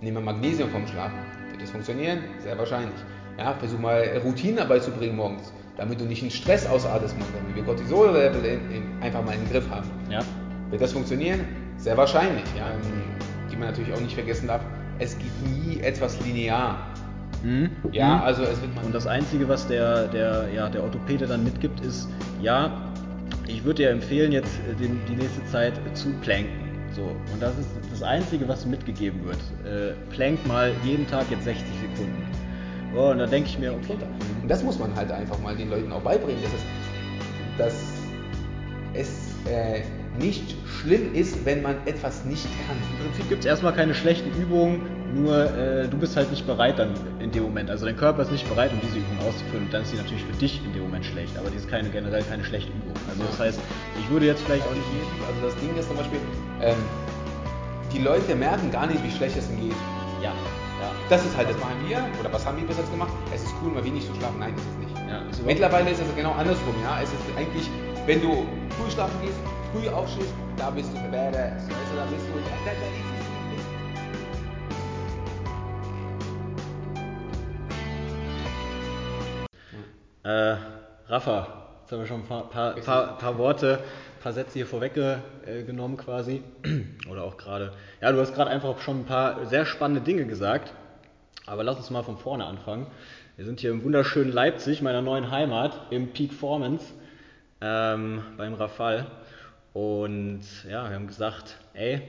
Nehmen wir Magnesium vom Schlaf. Wird das funktionieren? Sehr wahrscheinlich. Ja, versuch mal Routinen beizubringen morgens, damit du nicht einen Stress morgens, damit wir Cortisol-Level einfach mal in den Griff haben. Ja. Wird das funktionieren? Sehr wahrscheinlich. Ja. Die man natürlich auch nicht vergessen darf, es geht nie etwas linear. Mhm. Ja, Mhm. also es wird Und das Einzige, was der, der, ja, der Orthopäde dann mitgibt, ist, ja, ich würde dir empfehlen, jetzt äh, den, die nächste Zeit zu planken. So, und das ist das Einzige, was mitgegeben wird. Äh, plank mal jeden Tag jetzt 60 Sekunden. Oh, und da denke ich mir, okay, Und das muss man halt einfach mal den Leuten auch beibringen, dass es, dass es äh, nicht schlimm ist, wenn man etwas nicht kann. Im Prinzip gibt es erstmal keine schlechten Übungen, nur äh, du bist halt nicht bereit dann in dem Moment. Also dein Körper ist nicht bereit, um diese Übung auszuführen und dann ist sie natürlich für dich in dem Moment schlecht. Aber die ist keine, generell keine schlechte Übung. Also das heißt, ich würde jetzt vielleicht auch nicht. Also das Ding ist zum Beispiel, ähm, die Leute merken gar nicht, wie schlecht es ihnen geht. Ja, ja. Das ist halt, das machen wir, oder was haben wir bis jetzt gemacht? Es ist cool, mal wenig zu schlafen. Nein, ist es nicht. ja ist Mittlerweile ist es genau andersrum, ja. Es ist eigentlich, wenn du früh schlafen gehst, früh aufstehst, da bist du badass. Weißt du, da bist du, da, da, da Äh, Rafa, jetzt haben wir schon ein paar, paar, paar, paar Worte, paar Sätze hier vorweggenommen quasi. Oder auch gerade. Ja, du hast gerade einfach schon ein paar sehr spannende Dinge gesagt. Aber lass uns mal von vorne anfangen. Wir sind hier im wunderschönen Leipzig, meiner neuen Heimat, im Peak Formance, ähm, beim Rafal. Und ja, wir haben gesagt, ey,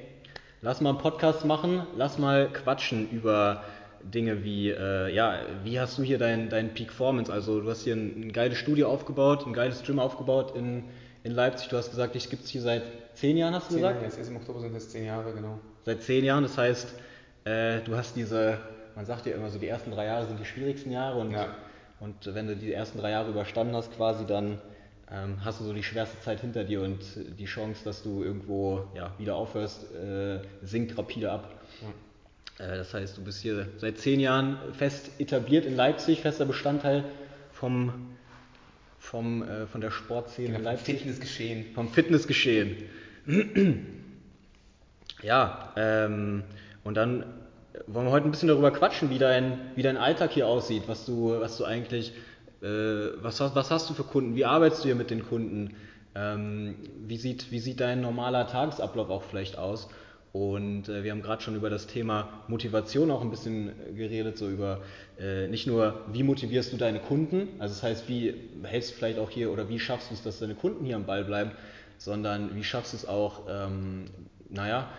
lass mal einen Podcast machen, lass mal quatschen über Dinge wie, äh, ja, wie hast du hier dein, dein Peak Performance? Also du hast hier ein, ein geiles Studio aufgebaut, ein geiles Gym aufgebaut in, in Leipzig. Du hast gesagt, dich gibt es hier seit zehn Jahren, hast du Zehn gesagt? Jahre, jetzt ist im Oktober sind es zehn Jahre, genau. Seit zehn Jahren, das heißt, äh, du hast diese, man sagt ja immer so, die ersten drei Jahre sind die schwierigsten Jahre und, Ja. und wenn du die ersten drei Jahre überstanden hast quasi, dann ähm, hast du so die schwerste Zeit hinter dir und die Chance, dass du irgendwo ja, wieder aufhörst, äh, sinkt rapide ab. Äh, Das heißt, du bist hier seit zehn Jahren fest etabliert in Leipzig, fester Bestandteil vom, vom, äh, von der Sportszene in Genau, Leipzig. Fitnessgeschehen. Vom Fitnessgeschehen. ja, ähm, und dann wollen wir heute ein bisschen darüber quatschen, wie dein, wie dein Alltag hier aussieht, was du, was du eigentlich, äh, was, hast- was hast du für Kunden, wie arbeitest du hier mit den Kunden, ähm, wie, sieht, wie sieht dein normaler Tagesablauf auch vielleicht aus? Und äh, wir haben gerade schon über das Thema Motivation auch ein bisschen äh, geredet, so über äh, nicht nur, wie motivierst du deine Kunden, also das heißt, wie hältst du vielleicht auch hier oder wie schaffst du es, dass deine Kunden hier am Ball bleiben, sondern wie schaffst du es auch, ähm, naja,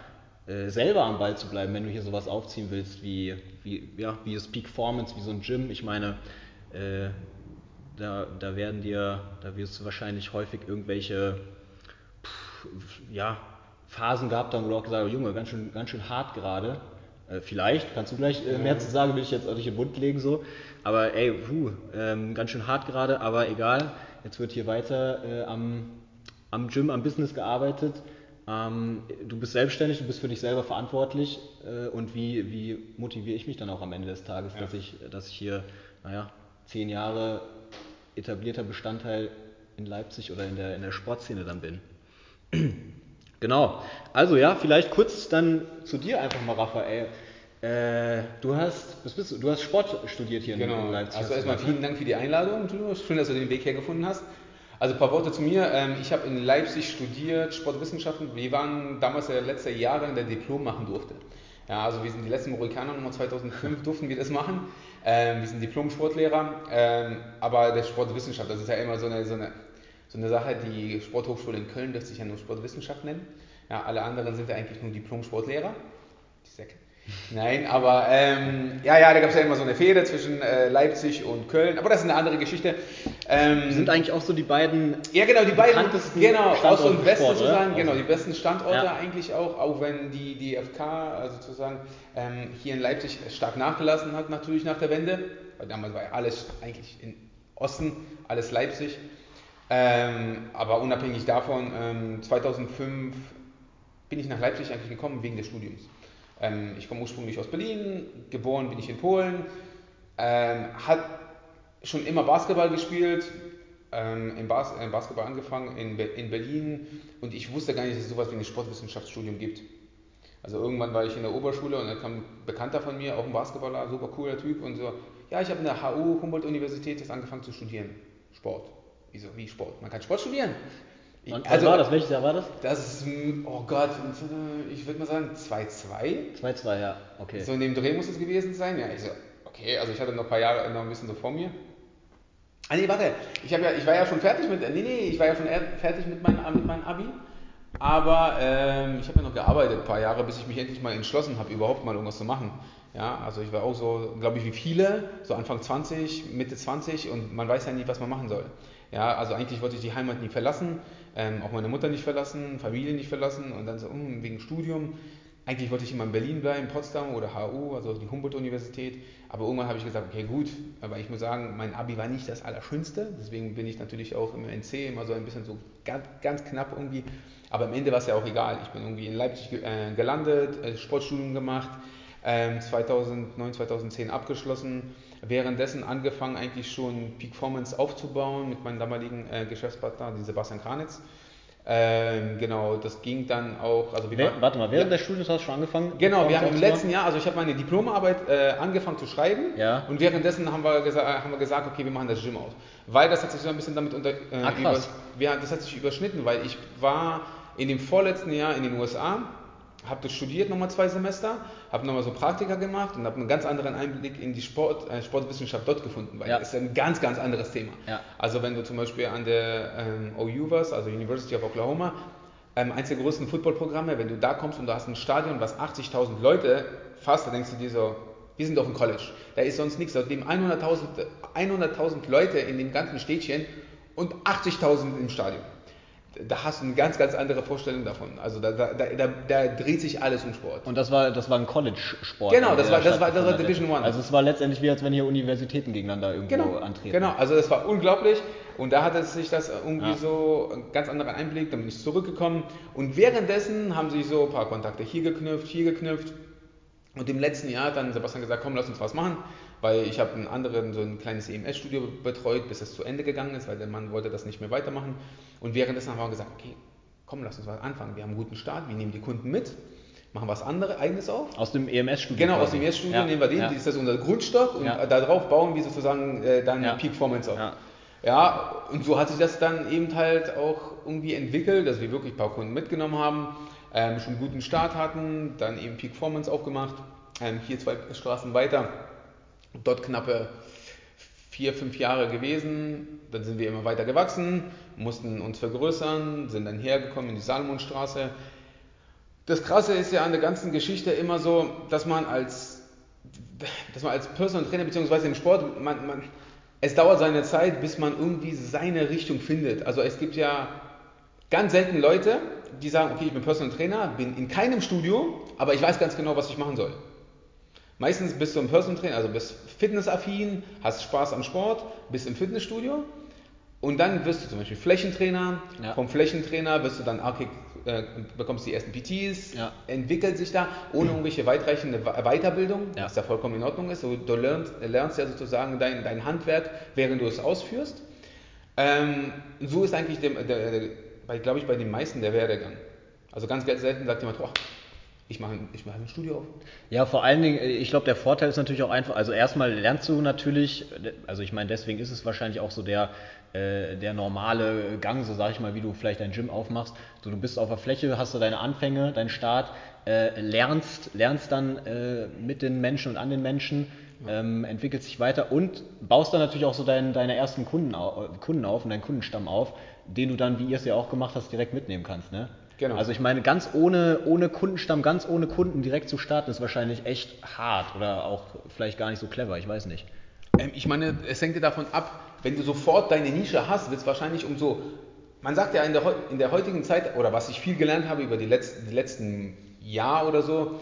äh, selber am Ball zu bleiben, wenn du hier sowas aufziehen willst, wie, wie, ja, wie das Peak Performance, wie so ein Gym. Ich meine, äh, da, da werden dir, da wirst du wahrscheinlich häufig irgendwelche pff, ja, Phasen gehabt haben, wo du auch gesagt hast, Junge, ganz schön, ganz schön hart gerade. Äh, vielleicht, kannst du gleich äh, mehr zu sagen, will ich jetzt auch nicht den Mund legen so. Aber ey, puh, ähm, ganz schön hart gerade, aber egal. Jetzt wird hier weiter äh, am, am Gym, am Business gearbeitet. Ähm, du bist selbstständig, du bist für dich selber verantwortlich. Äh, und wie, wie motiviere ich mich dann auch am Ende des Tages, Ja. dass, ich, dass ich hier, naja, zehn Jahre etablierter Bestandteil in Leipzig oder in der, in der Sportszene dann bin. Genau. Also ja, vielleicht kurz dann zu dir einfach mal, Raphael. Äh, du hast, was bist du? Du hast Sport studiert hier in- in Genau. Leipzig. Also erstmal gesagt, ne? vielen Dank für die Einladung. Julius. Schön, dass du den Weg hergefunden hast. Also ein paar Worte zu mir. Ähm, Ich habe in Leipzig studiert, Sportwissenschaften. Wir waren damals der letzte Jahrgang, der Diplom machen durfte. Ja, also wir sind die letzten Mohikaner, Nummer 2005 durften wir das machen. Ähm, wir sind Diplom-Sportlehrer, ähm, aber der Sportwissenschaft, das ist ja immer so eine, so eine, so eine Sache, die Sporthochschule in Köln dürfte sich ja nur Sportwissenschaft nennen. Ja, alle anderen sind ja eigentlich nur Diplom-Sportlehrer. Die Säcke. Nein, aber ähm, ja, ja, da gab es ja immer so eine Fehde zwischen äh, Leipzig und Köln, aber das ist eine andere Geschichte. Ähm, Sind eigentlich auch so die beiden. ja, genau, die beiden, genau, Ost Standorte und West Sport, sozusagen, oder? genau, Also- die besten Standorte Ja. eigentlich auch, auch wenn die, die FK, also sozusagen, ähm, hier in Leipzig stark nachgelassen hat, natürlich nach der Wende, weil damals war ja alles eigentlich in Osten, alles Leipzig. Ähm, aber unabhängig davon, ähm, 2005 bin ich nach Leipzig eigentlich gekommen wegen des Studiums. Ähm, ich komme ursprünglich aus Berlin, geboren bin ich in Polen, ähm, hat schon immer Basketball gespielt, ähm, im, Bas im Basketball angefangen in, Be in Berlin und ich wusste gar nicht, dass es sowas wie ein Sportwissenschaftsstudium gibt. Also irgendwann war ich in der Oberschule und dann kam ein Bekannter von mir, auch ein Basketballer, super cooler Typ und so, ja, ich habe in der HU Humboldt-Universität jetzt angefangen zu studieren. Sport. Wieso, wie Sport? Man kann Sport studieren. Ich, und also, war das? Welches Jahr war das? Das ist, oh Gott, ich würde mal sagen 2-2. 2-2, ja, okay. So in dem Dreh muss es gewesen sein. Ja, ich so, okay, also ich hatte noch ein paar Jahre noch ein bisschen so vor mir. Ah nee, warte, ich, ja, ich war ja schon fertig mit, nee, nee, ich war ja schon fertig mit, mein, mit meinem Abi. Aber ähm, ich habe ja noch gearbeitet ein paar Jahre, bis ich mich endlich mal entschlossen habe, überhaupt mal irgendwas zu machen. Ja, also ich war auch so, glaube ich, wie viele, so Anfang 20, Mitte 20 und man weiß ja nie, was man machen soll. Ja, also eigentlich wollte ich die Heimat nie verlassen, ähm, auch meine Mutter nicht verlassen, Familie nicht verlassen und dann so, um, wegen Studium. Eigentlich wollte ich immer in Berlin bleiben, Potsdam oder HU, also die Humboldt-Universität. Aber irgendwann habe ich gesagt, okay, gut, aber ich muss sagen, mein Abi war nicht das Allerschönste. Deswegen bin ich natürlich auch im NC immer so ein bisschen so ganz, ganz knapp irgendwie. Aber am Ende war es ja auch egal. Ich bin irgendwie in Leipzig äh, gelandet, äh, Sportstudium gemacht, äh, 2009, 2010 abgeschlossen. Währenddessen angefangen eigentlich schon Peak Performance aufzubauen mit meinem damaligen äh, Geschäftspartner, den Sebastian Kranitz. Ähm, genau, das ging dann auch. Also Wer, warte mal, während ja, des Studiums hast du schon angefangen? Genau, wir haben im letzten Jahr, also ich habe meine Diplomarbeit äh, angefangen zu schreiben ja. und währenddessen haben wir, haben wir gesagt, okay, wir machen das Gym aus. Weil das hat sich so ein bisschen damit unter. Äh, ah. Über, das hat sich überschnitten, weil ich war in dem vorletzten Jahr in den USA habe das studiert nochmal zwei Semester, habe nochmal so Praktika gemacht und habe einen ganz anderen Einblick in die Sport, äh, Sportwissenschaft dort gefunden, weil ja. das ist ein ganz, ganz anderes Thema. Ja. Also wenn du zum Beispiel an der ähm, OU warst, also University of Oklahoma, ähm, eines der größten Footballprogramme, wenn du da kommst und du hast ein Stadion, was 80.000 Leute fasst, dann denkst du dir so, wir sind auf dem College, da ist sonst nichts, da leben 100.000 100 Leute in dem ganzen Städtchen und 80.000 im Stadion da hast du eine ganz, ganz andere Vorstellung davon. Also da, da, da, da dreht sich alles um Sport. Und das war, das war ein College-Sport. Genau, das war, das, war, das war Division One. Also es war letztendlich wie, als wenn hier Universitäten gegeneinander irgendwo genau, antreten. Genau, also das war unglaublich. Und da hatte sich das irgendwie ja. so ein ganz anderer Einblick, dann bin ich zurückgekommen. Und währenddessen haben sich so ein paar Kontakte hier geknüpft, hier geknüpft. Und im letzten Jahr hat dann Sebastian gesagt, komm, lass uns was machen weil ich habe einen anderen, so ein kleines EMS-Studio betreut, bis es zu Ende gegangen ist, weil der Mann wollte das nicht mehr weitermachen. Und währenddessen haben wir gesagt, okay, komm, lass uns mal anfangen. Wir haben einen guten Start, wir nehmen die Kunden mit, machen was anderes, eigenes auf. Aus dem EMS-Studio? Genau, quasi. aus dem EMS-Studio ja. nehmen wir den, ja. das ist unser Grundstock und ja. darauf bauen wir sozusagen äh, dann ja. Peak Performance auf. Ja. ja, und so hat sich das dann eben halt auch irgendwie entwickelt, dass wir wirklich ein paar Kunden mitgenommen haben, ähm, schon einen guten Start hatten, dann eben Peak Performance aufgemacht, ähm, hier zwei Straßen weiter Dort knappe vier, fünf Jahre gewesen. Dann sind wir immer weiter gewachsen, mussten uns vergrößern, sind dann hergekommen in die Salomonstraße. Das Krasse ist ja an der ganzen Geschichte immer so, dass man als, dass man als Personal Trainer bzw. im Sport, man, man, es dauert seine Zeit, bis man irgendwie seine Richtung findet. Also es gibt ja ganz selten Leute, die sagen, okay, ich bin Personal Trainer, bin in keinem Studio, aber ich weiß ganz genau, was ich machen soll. Meistens bist du ein Personal Trainer, also bist fitnessaffin, hast Spaß am Sport, bist im Fitnessstudio und dann wirst du zum Beispiel Flächentrainer. Ja. Vom Flächentrainer wirst du dann, okay, äh, bekommst die ersten PTs, ja. entwickelt sich da ohne irgendwelche weitreichende Weiterbildung, ja. was ja vollkommen in Ordnung ist. Du, du lernst, lernst, ja sozusagen dein, dein Handwerk, während du es ausführst. Ähm, so ist eigentlich, der, der, der, glaube ich, bei den meisten der Werdegang. Also ganz selten sagt jemand, oh, ich mache, ich mache ein Studio auf. Ja, vor allen Dingen, ich glaube, der Vorteil ist natürlich auch einfach, also erstmal lernst du natürlich, also ich meine, deswegen ist es wahrscheinlich auch so der, äh, der normale Gang, so sage ich mal, wie du vielleicht dein Gym aufmachst. So, du bist auf der Fläche, hast du deine Anfänge, deinen Start, äh, lernst, lernst dann äh, mit den Menschen und an den Menschen, ähm, entwickelst dich weiter und baust dann natürlich auch so dein, deine ersten Kunden, Kunden auf und deinen Kundenstamm auf, den du dann, wie ihr es ja auch gemacht hast, direkt mitnehmen kannst. Ne? Genau. Also ich meine, ganz ohne, ohne Kundenstamm, ganz ohne Kunden direkt zu starten, ist wahrscheinlich echt hart oder auch vielleicht gar nicht so clever, ich weiß nicht. Ähm, ich meine, es hängt dir davon ab, wenn du sofort deine Nische hast, wird es wahrscheinlich umso. Man sagt ja in der, in der heutigen Zeit, oder was ich viel gelernt habe über die letzten, die letzten Jahr oder so,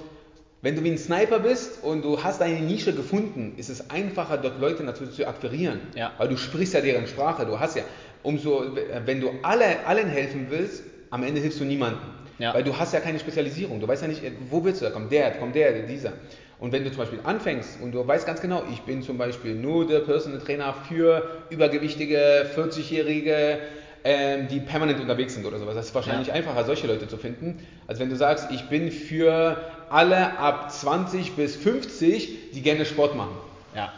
wenn du wie ein Sniper bist und du hast deine Nische gefunden, ist es einfacher, dort Leute natürlich zu akquirieren. Ja. Weil du sprichst ja deren Sprache. Du hast ja, umso, wenn du alle, allen helfen willst, am Ende hilfst du niemandem. Ja. Weil du hast ja keine Spezialisierung. Du weißt ja nicht, wo willst du da kommen? Der, kommt der, dieser. Und wenn du zum Beispiel anfängst und du weißt ganz genau, ich bin zum Beispiel nur der Personal Trainer für übergewichtige 40-Jährige, ähm, die permanent unterwegs sind oder sowas. Das ist wahrscheinlich Ja. einfacher, solche Leute zu finden, als wenn du sagst, ich bin für alle ab 20 bis 50, die gerne Sport machen. Ja.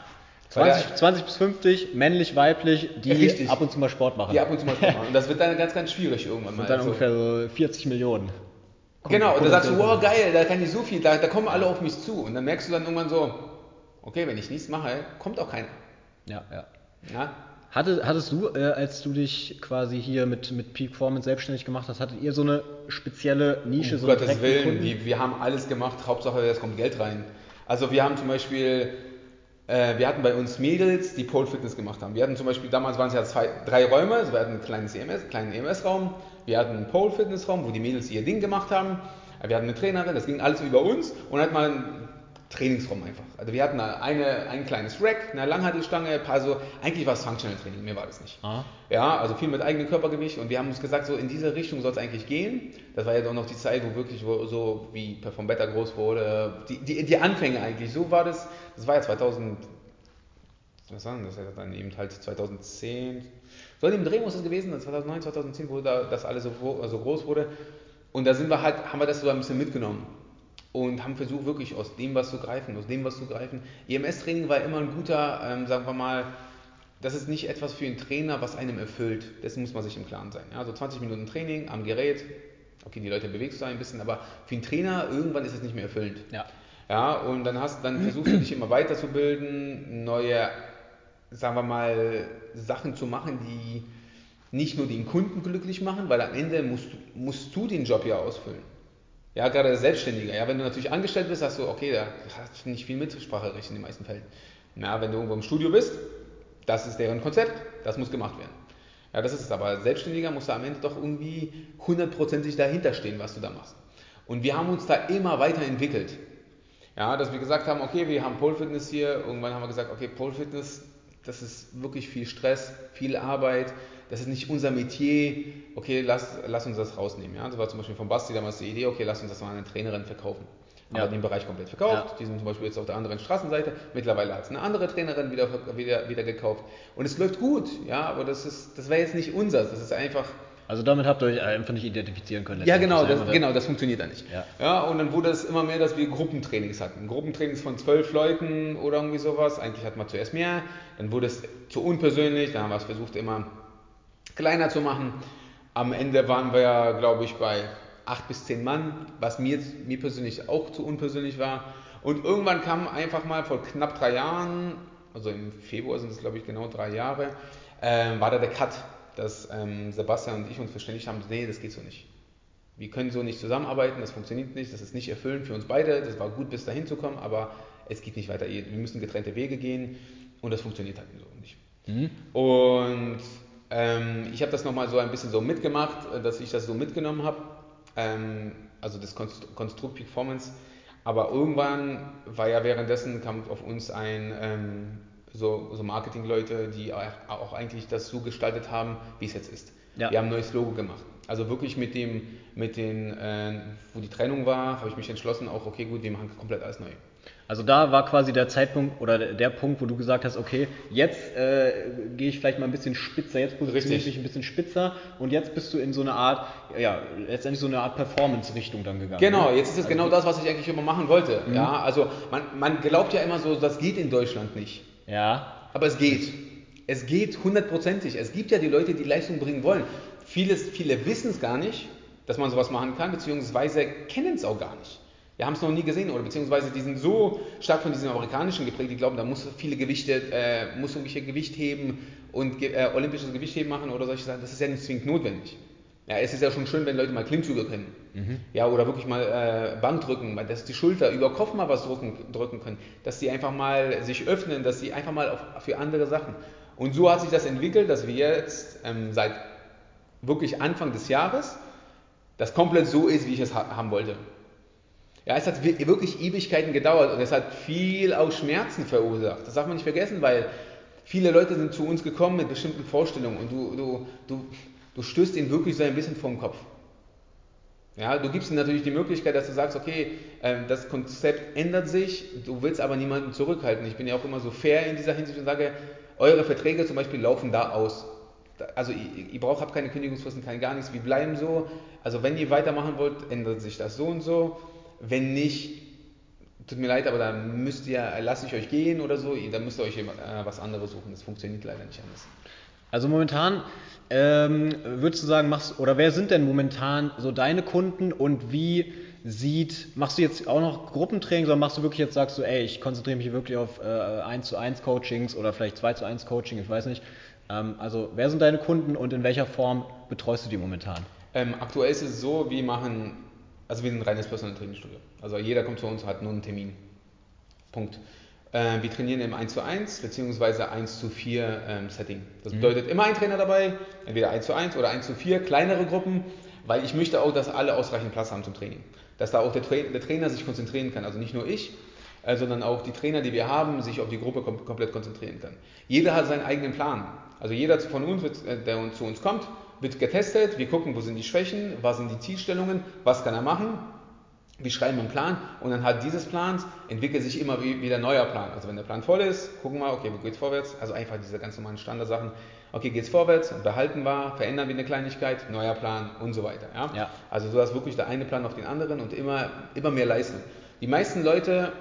Weil 20, 20 bis 50, männlich, weiblich, die Richtig. ab und zu mal Sport machen. Die ab und zu mal Sport machen. Und das wird dann ganz, ganz schwierig irgendwann mal. Und dann So. ungefähr so 40 Millionen. Genau, und da sagst du, wow, geil, da kann ich so viel, da, da kommen alle auf mich zu. Und dann merkst du dann irgendwann so, okay, wenn ich nichts mache, kommt auch keiner. Ja, ja. Ja? Hatte, hattest du, äh, als du dich quasi hier mit, mit Peak Performance selbstständig gemacht hast, hattet ihr so eine spezielle Nische, Um so Gottes Willen, wir, wir haben alles gemacht, Hauptsache es kommt Geld rein. Also wir haben zum Beispiel, äh, wir hatten bei uns Mädels, die Pole Fitness gemacht haben. Wir hatten zum Beispiel, damals waren es ja zwei, drei Räume, also wir hatten ein kleines EMS, kleinen EMS-Raum, wir hatten einen Pole Fitness Raum, wo die Mädels ihr Ding gemacht haben. Wir hatten eine Trainerin, das ging alles über uns und dann wir einen Trainingsraum einfach. Also wir hatten eine, ein kleines Rack, eine Langhantelstange, ein paar so, eigentlich war es Functional Training, mehr war das nicht. Ah. Ja, also viel mit eigenem Körpergewicht und wir haben uns gesagt, so in diese Richtung soll es eigentlich gehen. Das war ja auch noch die Zeit, wo wirklich so wie Perform Better groß wurde, die, die, die Anfänge eigentlich, so war das, das war ja 2000, was war denn das, dann eben halt 2010, so in dem Dreh muss es gewesen sein, 2009, 2010, wo da das alles so, so groß wurde und da sind wir halt, haben wir das so ein bisschen mitgenommen und haben versucht wirklich aus dem was zu greifen, aus dem was zu greifen. EMS-Training war immer ein guter, ähm, sagen wir mal, das ist nicht etwas für einen Trainer, was einem erfüllt. Dessen muss man sich im Klaren sein. Ja, so 20 Minuten Training am Gerät. Okay, die Leute bewegst du ein bisschen, aber für einen Trainer irgendwann ist es nicht mehr erfüllend. Ja. Ja, und dann hast, dann versuchst du dich immer weiterzubilden, neue, sagen wir mal, Sachen zu machen, die nicht nur den Kunden glücklich machen, weil am Ende musst, musst du den Job ja ausfüllen. Ja, gerade als Selbstständiger. Ja, wenn du natürlich angestellt bist, hast du, okay, da hast du nicht viel Mitspracherecht in den meisten Fällen. Ja, wenn du irgendwo im Studio bist, das ist deren Konzept, das muss gemacht werden. Ja, das ist es. Aber als Selbstständiger musst du am Ende doch irgendwie hundertprozentig dahinter stehen, was du da machst. Und wir haben uns da immer weiterentwickelt. Ja, dass wir gesagt haben, okay, wir haben Pole Fitness hier. Irgendwann haben wir gesagt, okay, Pole Fitness, das ist wirklich viel Stress, viel Arbeit. Das ist nicht unser Metier. Okay, lass, lass uns das rausnehmen. Ja, das war zum Beispiel von Basti damals die Idee, okay, lass uns das mal an eine Trainerin verkaufen. Haben Ja. den Bereich komplett verkauft. Ja. Die sind zum Beispiel jetzt auf der anderen Straßenseite. Mittlerweile hat es eine andere Trainerin wieder, wieder, wieder gekauft. Und es läuft gut, ja, aber das ist, das wäre jetzt nicht unseres. Das ist einfach, Also damit habt ihr euch einfach nicht identifizieren können. ja, genau, das, genau, das funktioniert da nicht. Ja. ja, und dann wurde es immer mehr, dass wir Gruppentrainings hatten. Gruppentrainings von zwölf Leuten oder irgendwie sowas. Eigentlich hatten wir zuerst mehr, dann wurde es zu unpersönlich, dann haben wir es versucht, immer kleiner zu machen. Am Ende waren wir ja, glaube ich, bei acht bis zehn Mann, was mir, mir persönlich auch zu unpersönlich war. Und irgendwann kam einfach mal vor knapp drei Jahren, also im Februar sind es, glaube ich, genau drei Jahre, ähm, war da der Cut, dass ähm, Sebastian und ich uns verständigt haben, nee, das geht so nicht. Wir können so nicht zusammenarbeiten, das funktioniert nicht, das ist nicht erfüllend für uns beide. Das war gut, bis dahin zu kommen, aber es geht nicht weiter. Wir müssen getrennte Wege gehen und das funktioniert halt so nicht. Mhm. Und ähm, ich habe das nochmal so ein bisschen so mitgemacht, äh, dass ich das so mitgenommen habe, ähm, also das Konstru- Konstrukt Performance. Aber irgendwann war ja währenddessen, kam auf uns ein, ähm, so, so Marketingleute, die auch eigentlich das so gestaltet haben, wie es jetzt ist. Ja. Wir haben ein neues Logo gemacht. Also wirklich mit dem, mit den, äh, wo die Trennung war, habe ich mich entschlossen, auch okay, gut, wir machen komplett alles neu. Also da war quasi der Zeitpunkt oder der- Punkt, wo du gesagt hast, okay, jetzt äh, gehe ich vielleicht mal ein bisschen spitzer, jetzt positioniere ich mich ein bisschen spitzer und jetzt bist du in so eine Art, ja, letztendlich so eine Art Performance-Richtung dann gegangen. Genau, ne? jetzt ist es Also genau das, was ich eigentlich immer machen wollte. Mhm. Ja, also man, man glaubt ja immer so, das geht in Deutschland nicht. Ja, Aber es geht. Es geht hundertprozentig. Es gibt ja die Leute, die Leistung bringen wollen. Vieles, viele wissen es gar nicht, dass man sowas machen kann, beziehungsweise kennen es auch gar nicht. Wir haben es noch nie gesehen oder beziehungsweise die sind so stark von diesem amerikanischen geprägt, die glauben, da muss viele Gewichte, äh, muss irgendwelche Gewicht heben und äh, olympisches Gewichtheben machen oder solche Sachen. Das ist ja nicht zwingend notwendig. Ja, es ist ja schon schön, wenn Leute mal Klimmzüge können. Ja, oder wirklich mal äh, Bankdrücken, weil dass die Schulter über Kopf mal was drücken, drücken können, dass die einfach mal sich öffnen, dass sie einfach mal auf, für andere Sachen. Und so hat sich das entwickelt, dass wir jetzt ähm, seit wirklich Anfang des Jahres das komplett so ist, wie ich es ha haben wollte. Ja, es hat wi- wirklich Ewigkeiten gedauert und es hat viel auch Schmerzen verursacht. Das darf man nicht vergessen, weil viele Leute sind zu uns gekommen mit bestimmten Vorstellungen und du, du, du, du stößt ihnen wirklich so ein bisschen vom Kopf. Ja, du gibst ihnen natürlich die Möglichkeit, dass du sagst, okay, ähm, das Konzept ändert sich, du willst aber niemanden zurückhalten. Ich bin ja auch immer so fair in dieser Hinsicht und sage, eure Verträge zum Beispiel laufen da aus. also ihr, ihr braucht, habt keine Kündigungsfristen, kein gar nichts, wir bleiben so. Also wenn ihr weitermachen wollt, ändert sich das so und so. Wenn nicht, tut mir leid, aber dann müsst ihr, lasse ich euch gehen oder so, dann müsst ihr euch äh, was anderes suchen. Das funktioniert leider nicht anders. Also momentan ähm, würdest du sagen, machst oder wer sind denn momentan so deine Kunden und wie sieht, machst du jetzt auch noch Gruppentraining, sondern machst du wirklich jetzt, sagst du, ey, ich konzentriere mich wirklich auf äh, 1 zu 1 Coachings oder vielleicht 2 zu 1 Coaching, ich weiß nicht. Ähm, also wer sind deine Kunden und in welcher Form betreust du die momentan? Ähm, aktuell ist es so, wir machen, also wir sind ein reines Personal Training Studio. Also jeder kommt zu uns, hat nur einen Termin. Punkt. Äh, wir trainieren im 1 zu 1 bzw. 1 zu 4 ähm, Setting. Das mhm. bedeutet immer ein Trainer dabei, entweder 1 zu 1 oder 1 zu 4, kleinere Gruppen, weil ich möchte auch, dass alle ausreichend Platz haben zum Training. Dass da auch der, Tra der Trainer sich konzentrieren kann, also nicht nur ich, äh, sondern auch die Trainer, die wir haben, sich auf die Gruppe kom komplett konzentrieren kann. Jeder hat seinen eigenen Plan. Also jeder von uns, wird, äh, der zu uns kommt, wird getestet, wir gucken, wo sind die Schwächen, was sind die Zielstellungen, was kann er machen wir schreiben einen Plan und anhand dieses Plans entwickelt sich immer wieder ein neuer Plan. Also wenn der Plan voll ist, gucken wir, okay, wo geht's vorwärts? Also einfach diese ganz normalen Standardsachen. Okay, geht's vorwärts, behalten wir, verändern wir eine Kleinigkeit, neuer Plan und so weiter. Ja? ja. Also so dass wirklich der eine Plan auf den anderen und immer, immer mehr leisten. Die meisten Leute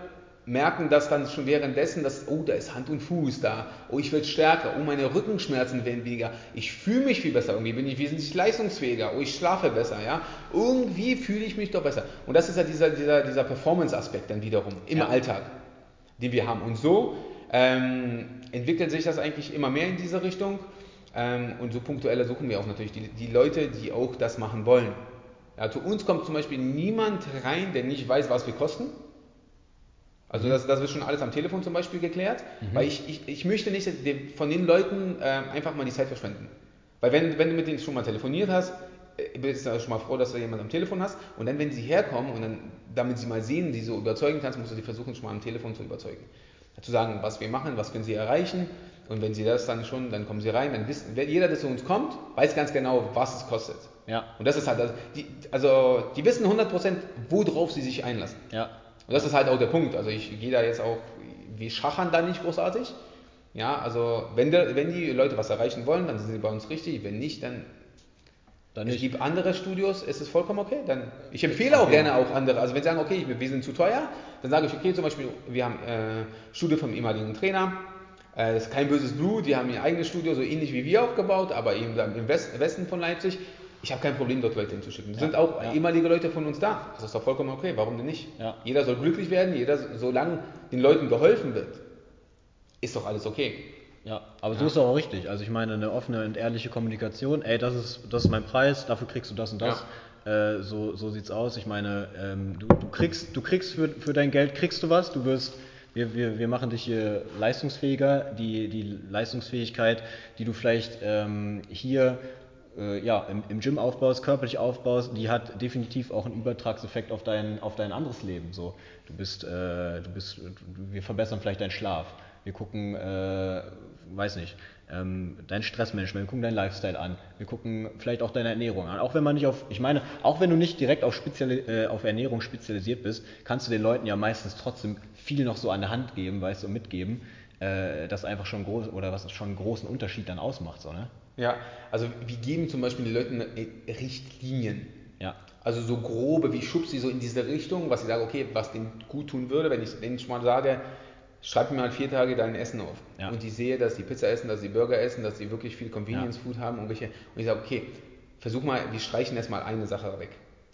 merken das dann schon währenddessen, dass, oh, da ist Hand und Fuß da, oh, ich werde stärker, oh, meine Rückenschmerzen werden weniger, ich fühle mich viel besser, irgendwie bin ich wesentlich leistungsfähiger, oh, ich schlafe besser, ja, irgendwie fühle ich mich doch besser. Und das ist ja dieser, dieser, dieser Performance-Aspekt dann wiederum im ja. Alltag, den wir haben. Und so ähm, entwickelt sich das eigentlich immer mehr in diese Richtung. Ähm, und so punktueller suchen wir auch natürlich die, die Leute, die auch das machen wollen. Ja, zu uns kommt zum Beispiel niemand rein, der nicht weiß, was wir kosten. Also das, das wird schon alles am Telefon zum Beispiel geklärt, mhm. weil ich, ich, ich möchte nicht von den Leuten äh, einfach mal die Zeit verschwenden. Weil wenn, wenn du mit denen schon mal telefoniert hast, äh, bist du schon mal froh, dass du jemanden am Telefon hast und dann, wenn sie herkommen und dann, damit sie mal sehen, sie so überzeugen kannst, musst du sie versuchen, schon mal am Telefon zu überzeugen. Zu sagen, was wir machen, was können sie erreichen und wenn sie das dann schon, dann kommen sie rein, dann wissen, jeder, der zu uns kommt, weiß ganz genau, was es kostet. Ja. Und das ist halt, also die, also die wissen 100%, worauf sie sich einlassen. Ja. Und das ist halt auch der Punkt. Also ich gehe da jetzt auch, wir schachern da nicht großartig. Ja, also wenn, der, wenn die Leute was erreichen wollen, dann sind sie bei uns richtig. Wenn nicht, dann dann es gibt andere Studios, es ist vollkommen okay. Dann, ich empfehle okay. auch gerne auch andere. Also wenn sie sagen, okay, wir sind zu teuer, dann sage ich, okay, zum Beispiel, wir haben äh, Studio vom ehemaligen Trainer, äh, das ist kein böses Blut, die haben ihr eigenes Studio, so ähnlich wie wir aufgebaut, aber eben im West, Westen von Leipzig. Ich habe kein Problem, dort Leute hinzuschicken. Es ja, sind auch ja. ehemalige Leute von uns da. Das ist doch vollkommen okay. Warum denn nicht? Ja. Jeder soll glücklich werden, jeder, solange den Leuten geholfen wird, ist doch alles okay. Ja, aber so ist es auch richtig. Also ich meine, eine offene und ehrliche Kommunikation, ey, das ist, das ist mein Preis, dafür kriegst du das und das. Äh, so, so sieht's aus. Ich meine, ähm, du, du kriegst, du kriegst für, für dein Geld kriegst du was, du wirst wir, wir, wir machen dich hier leistungsfähiger. Die, die Leistungsfähigkeit, die du vielleicht ähm, hier äh, ja, im, im Gym aufbaust, körperlich aufbaust, die hat definitiv auch einen Übertragseffekt auf dein, auf dein anderes Leben. So, du bist, äh, du bist, wir verbessern vielleicht deinen Schlaf. Wir gucken, äh, weiß nicht, ähm, dein Stressmanagement, wir gucken deinen Lifestyle an, wir gucken vielleicht auch deine Ernährung an. Auch wenn man nicht auf, ich meine, auch wenn du nicht direkt auf, speziali äh, auf Ernährung spezialisiert bist, kannst du den Leuten ja meistens trotzdem viel noch so an der Hand geben, weißt du, mitgeben, äh, das einfach schon groß oder was schon einen großen Unterschied dann ausmacht, so, ne? Ja, also wir geben zum Beispiel den Leuten Richtlinien. Ja. Also so grobe, wie schubst sie so in diese Richtung, was sie sagen, okay, was denen gut tun würde, wenn ich denen schon mal sage, schreib mir mal vier Tage dein Essen auf. Ja. Und ich sehe, dass die Pizza essen, dass sie Burger essen, dass sie wirklich viel Convenience Food ja. haben und welche. Und ich sage, okay, versuch mal, wir streichen erstmal eine Sache weg.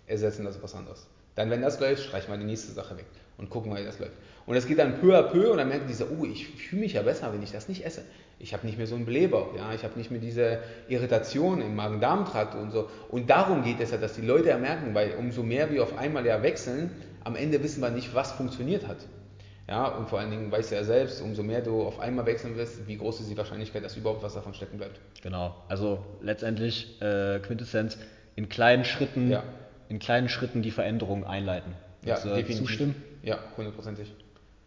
Ersetzen das was anderes. Dann, wenn das läuft, streichen wir die nächste Sache weg und gucken wie das läuft. Und es geht dann peu à peu und dann merken die so, oh, ich fühle mich ja besser, wenn ich das nicht esse. Ich habe nicht mehr so einen Blähbauch, ja, ich habe nicht mehr diese Irritation im Magen-Darm-Trakt und so. Und darum geht es ja, dass die Leute ja merken, weil umso mehr wir auf einmal ja wechseln, am Ende wissen wir nicht, was funktioniert hat. Ja, und vor allen Dingen weißt du ja selbst, umso mehr du auf einmal wechseln wirst, wie groß ist die Wahrscheinlichkeit, dass überhaupt was davon stecken bleibt. Genau, also letztendlich äh, Quintessenz in kleinen Schritten, ja. in kleinen Schritten die Veränderung einleiten. Ja, definitiv. Zustimmen? Ja, hundertprozentig.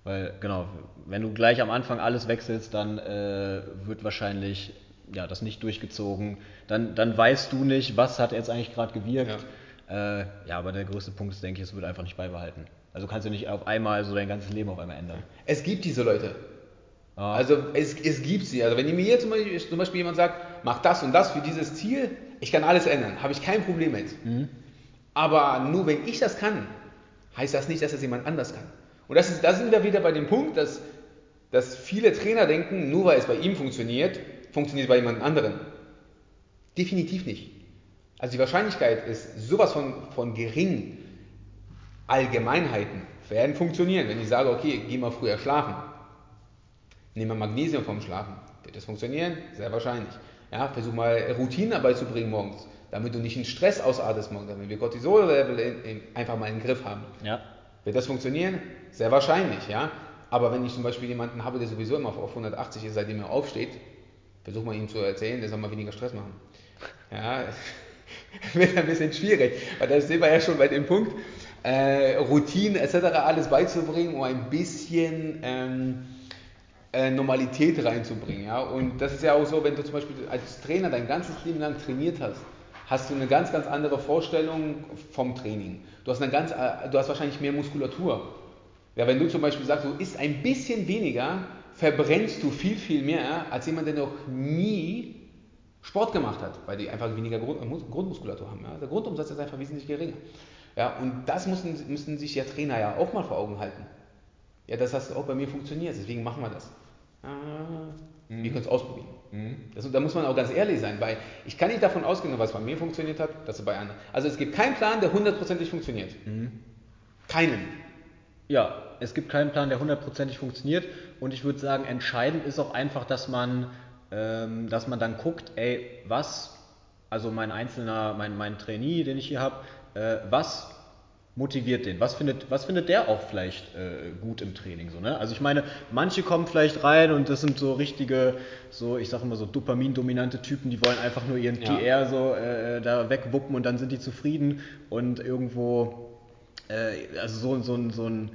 Weil, genau, wenn du gleich am Anfang alles wechselst, dann äh, wird wahrscheinlich ja, das nicht durchgezogen. Dann, dann weißt du nicht, was hat jetzt eigentlich gerade gewirkt. Ja. Äh, ja, aber der größte Punkt ist, denke ich, es wird einfach nicht beibehalten. Also kannst du nicht auf einmal so dein ganzes Leben auf einmal ändern. Es gibt diese Leute. Ja. Also es, es gibt sie. Also wenn mir hier zum Beispiel, zum Beispiel jemand sagt, mach das und das für dieses Ziel, ich kann alles ändern, habe ich kein Problem mit. Mhm. Aber nur wenn ich das kann, heißt das nicht, dass das jemand anders kann. Und das ist, da sind wir wieder bei dem Punkt, dass, dass viele Trainer denken, nur weil es bei ihm funktioniert, funktioniert es bei jemand anderem. Definitiv nicht. Also die Wahrscheinlichkeit ist sowas von, von gering. Allgemeinheiten werden funktionieren. Wenn ich sage, okay, geh mal früher schlafen, nimm mal Magnesium vom Schlafen, wird das funktionieren? Sehr wahrscheinlich. Ja, versuch mal Routinen beizubringen morgens, damit du nicht in Stress ausartest morgens, damit wir Cortisol-Level einfach mal in den Griff haben. Ja. Wird das funktionieren? Sehr wahrscheinlich, ja. Aber wenn ich zum Beispiel jemanden habe, der sowieso immer auf 180 ist, seitdem er aufsteht, versuch mal ihm zu erzählen, der soll mal weniger Stress machen. Ja, wird ein bisschen schwierig, weil da sind wir ja schon bei dem Punkt, äh, Routinen etc. alles beizubringen, um ein bisschen ähm, äh, Normalität reinzubringen. Ja? Und das ist ja auch so, wenn du zum Beispiel als Trainer dein ganzes Leben lang trainiert hast, hast du eine ganz, ganz andere Vorstellung vom Training. Du hast, eine ganz, äh, du hast wahrscheinlich mehr Muskulatur. Ja, wenn du zum Beispiel sagst, du isst ein bisschen weniger, verbrennst du viel, viel mehr als jemand, der noch nie Sport gemacht hat, weil die einfach weniger Grund, Grundmuskulatur haben. Ja? Der Grundumsatz ist einfach wesentlich geringer. Ja, und das müssen, müssen sich ja Trainer ja auch mal vor Augen halten. Ja, das hat auch bei mir funktioniert, deswegen machen wir das. Ah, mhm. Wir können es ausprobieren. Mhm. Das, da muss man auch ganz ehrlich sein, weil ich kann nicht davon ausgehen, was bei mir funktioniert hat, dass es bei anderen. Also es gibt keinen Plan, der hundertprozentig funktioniert. Mhm. Keinen. Ja, es gibt keinen Plan, der hundertprozentig funktioniert. Und ich würde sagen, entscheidend ist auch einfach, dass man, ähm, dass man dann guckt, ey, was, also mein einzelner, mein, mein Trainee, den ich hier habe, äh, was motiviert den? Was findet, was findet der auch vielleicht äh, gut im Training? So, ne? Also ich meine, manche kommen vielleicht rein und das sind so richtige, so ich sage immer so Dopamin-dominante Typen, die wollen einfach nur ihren ja. TR so äh, da wegwuppen und dann sind die zufrieden und irgendwo, äh, also so, so, so, ein, so ein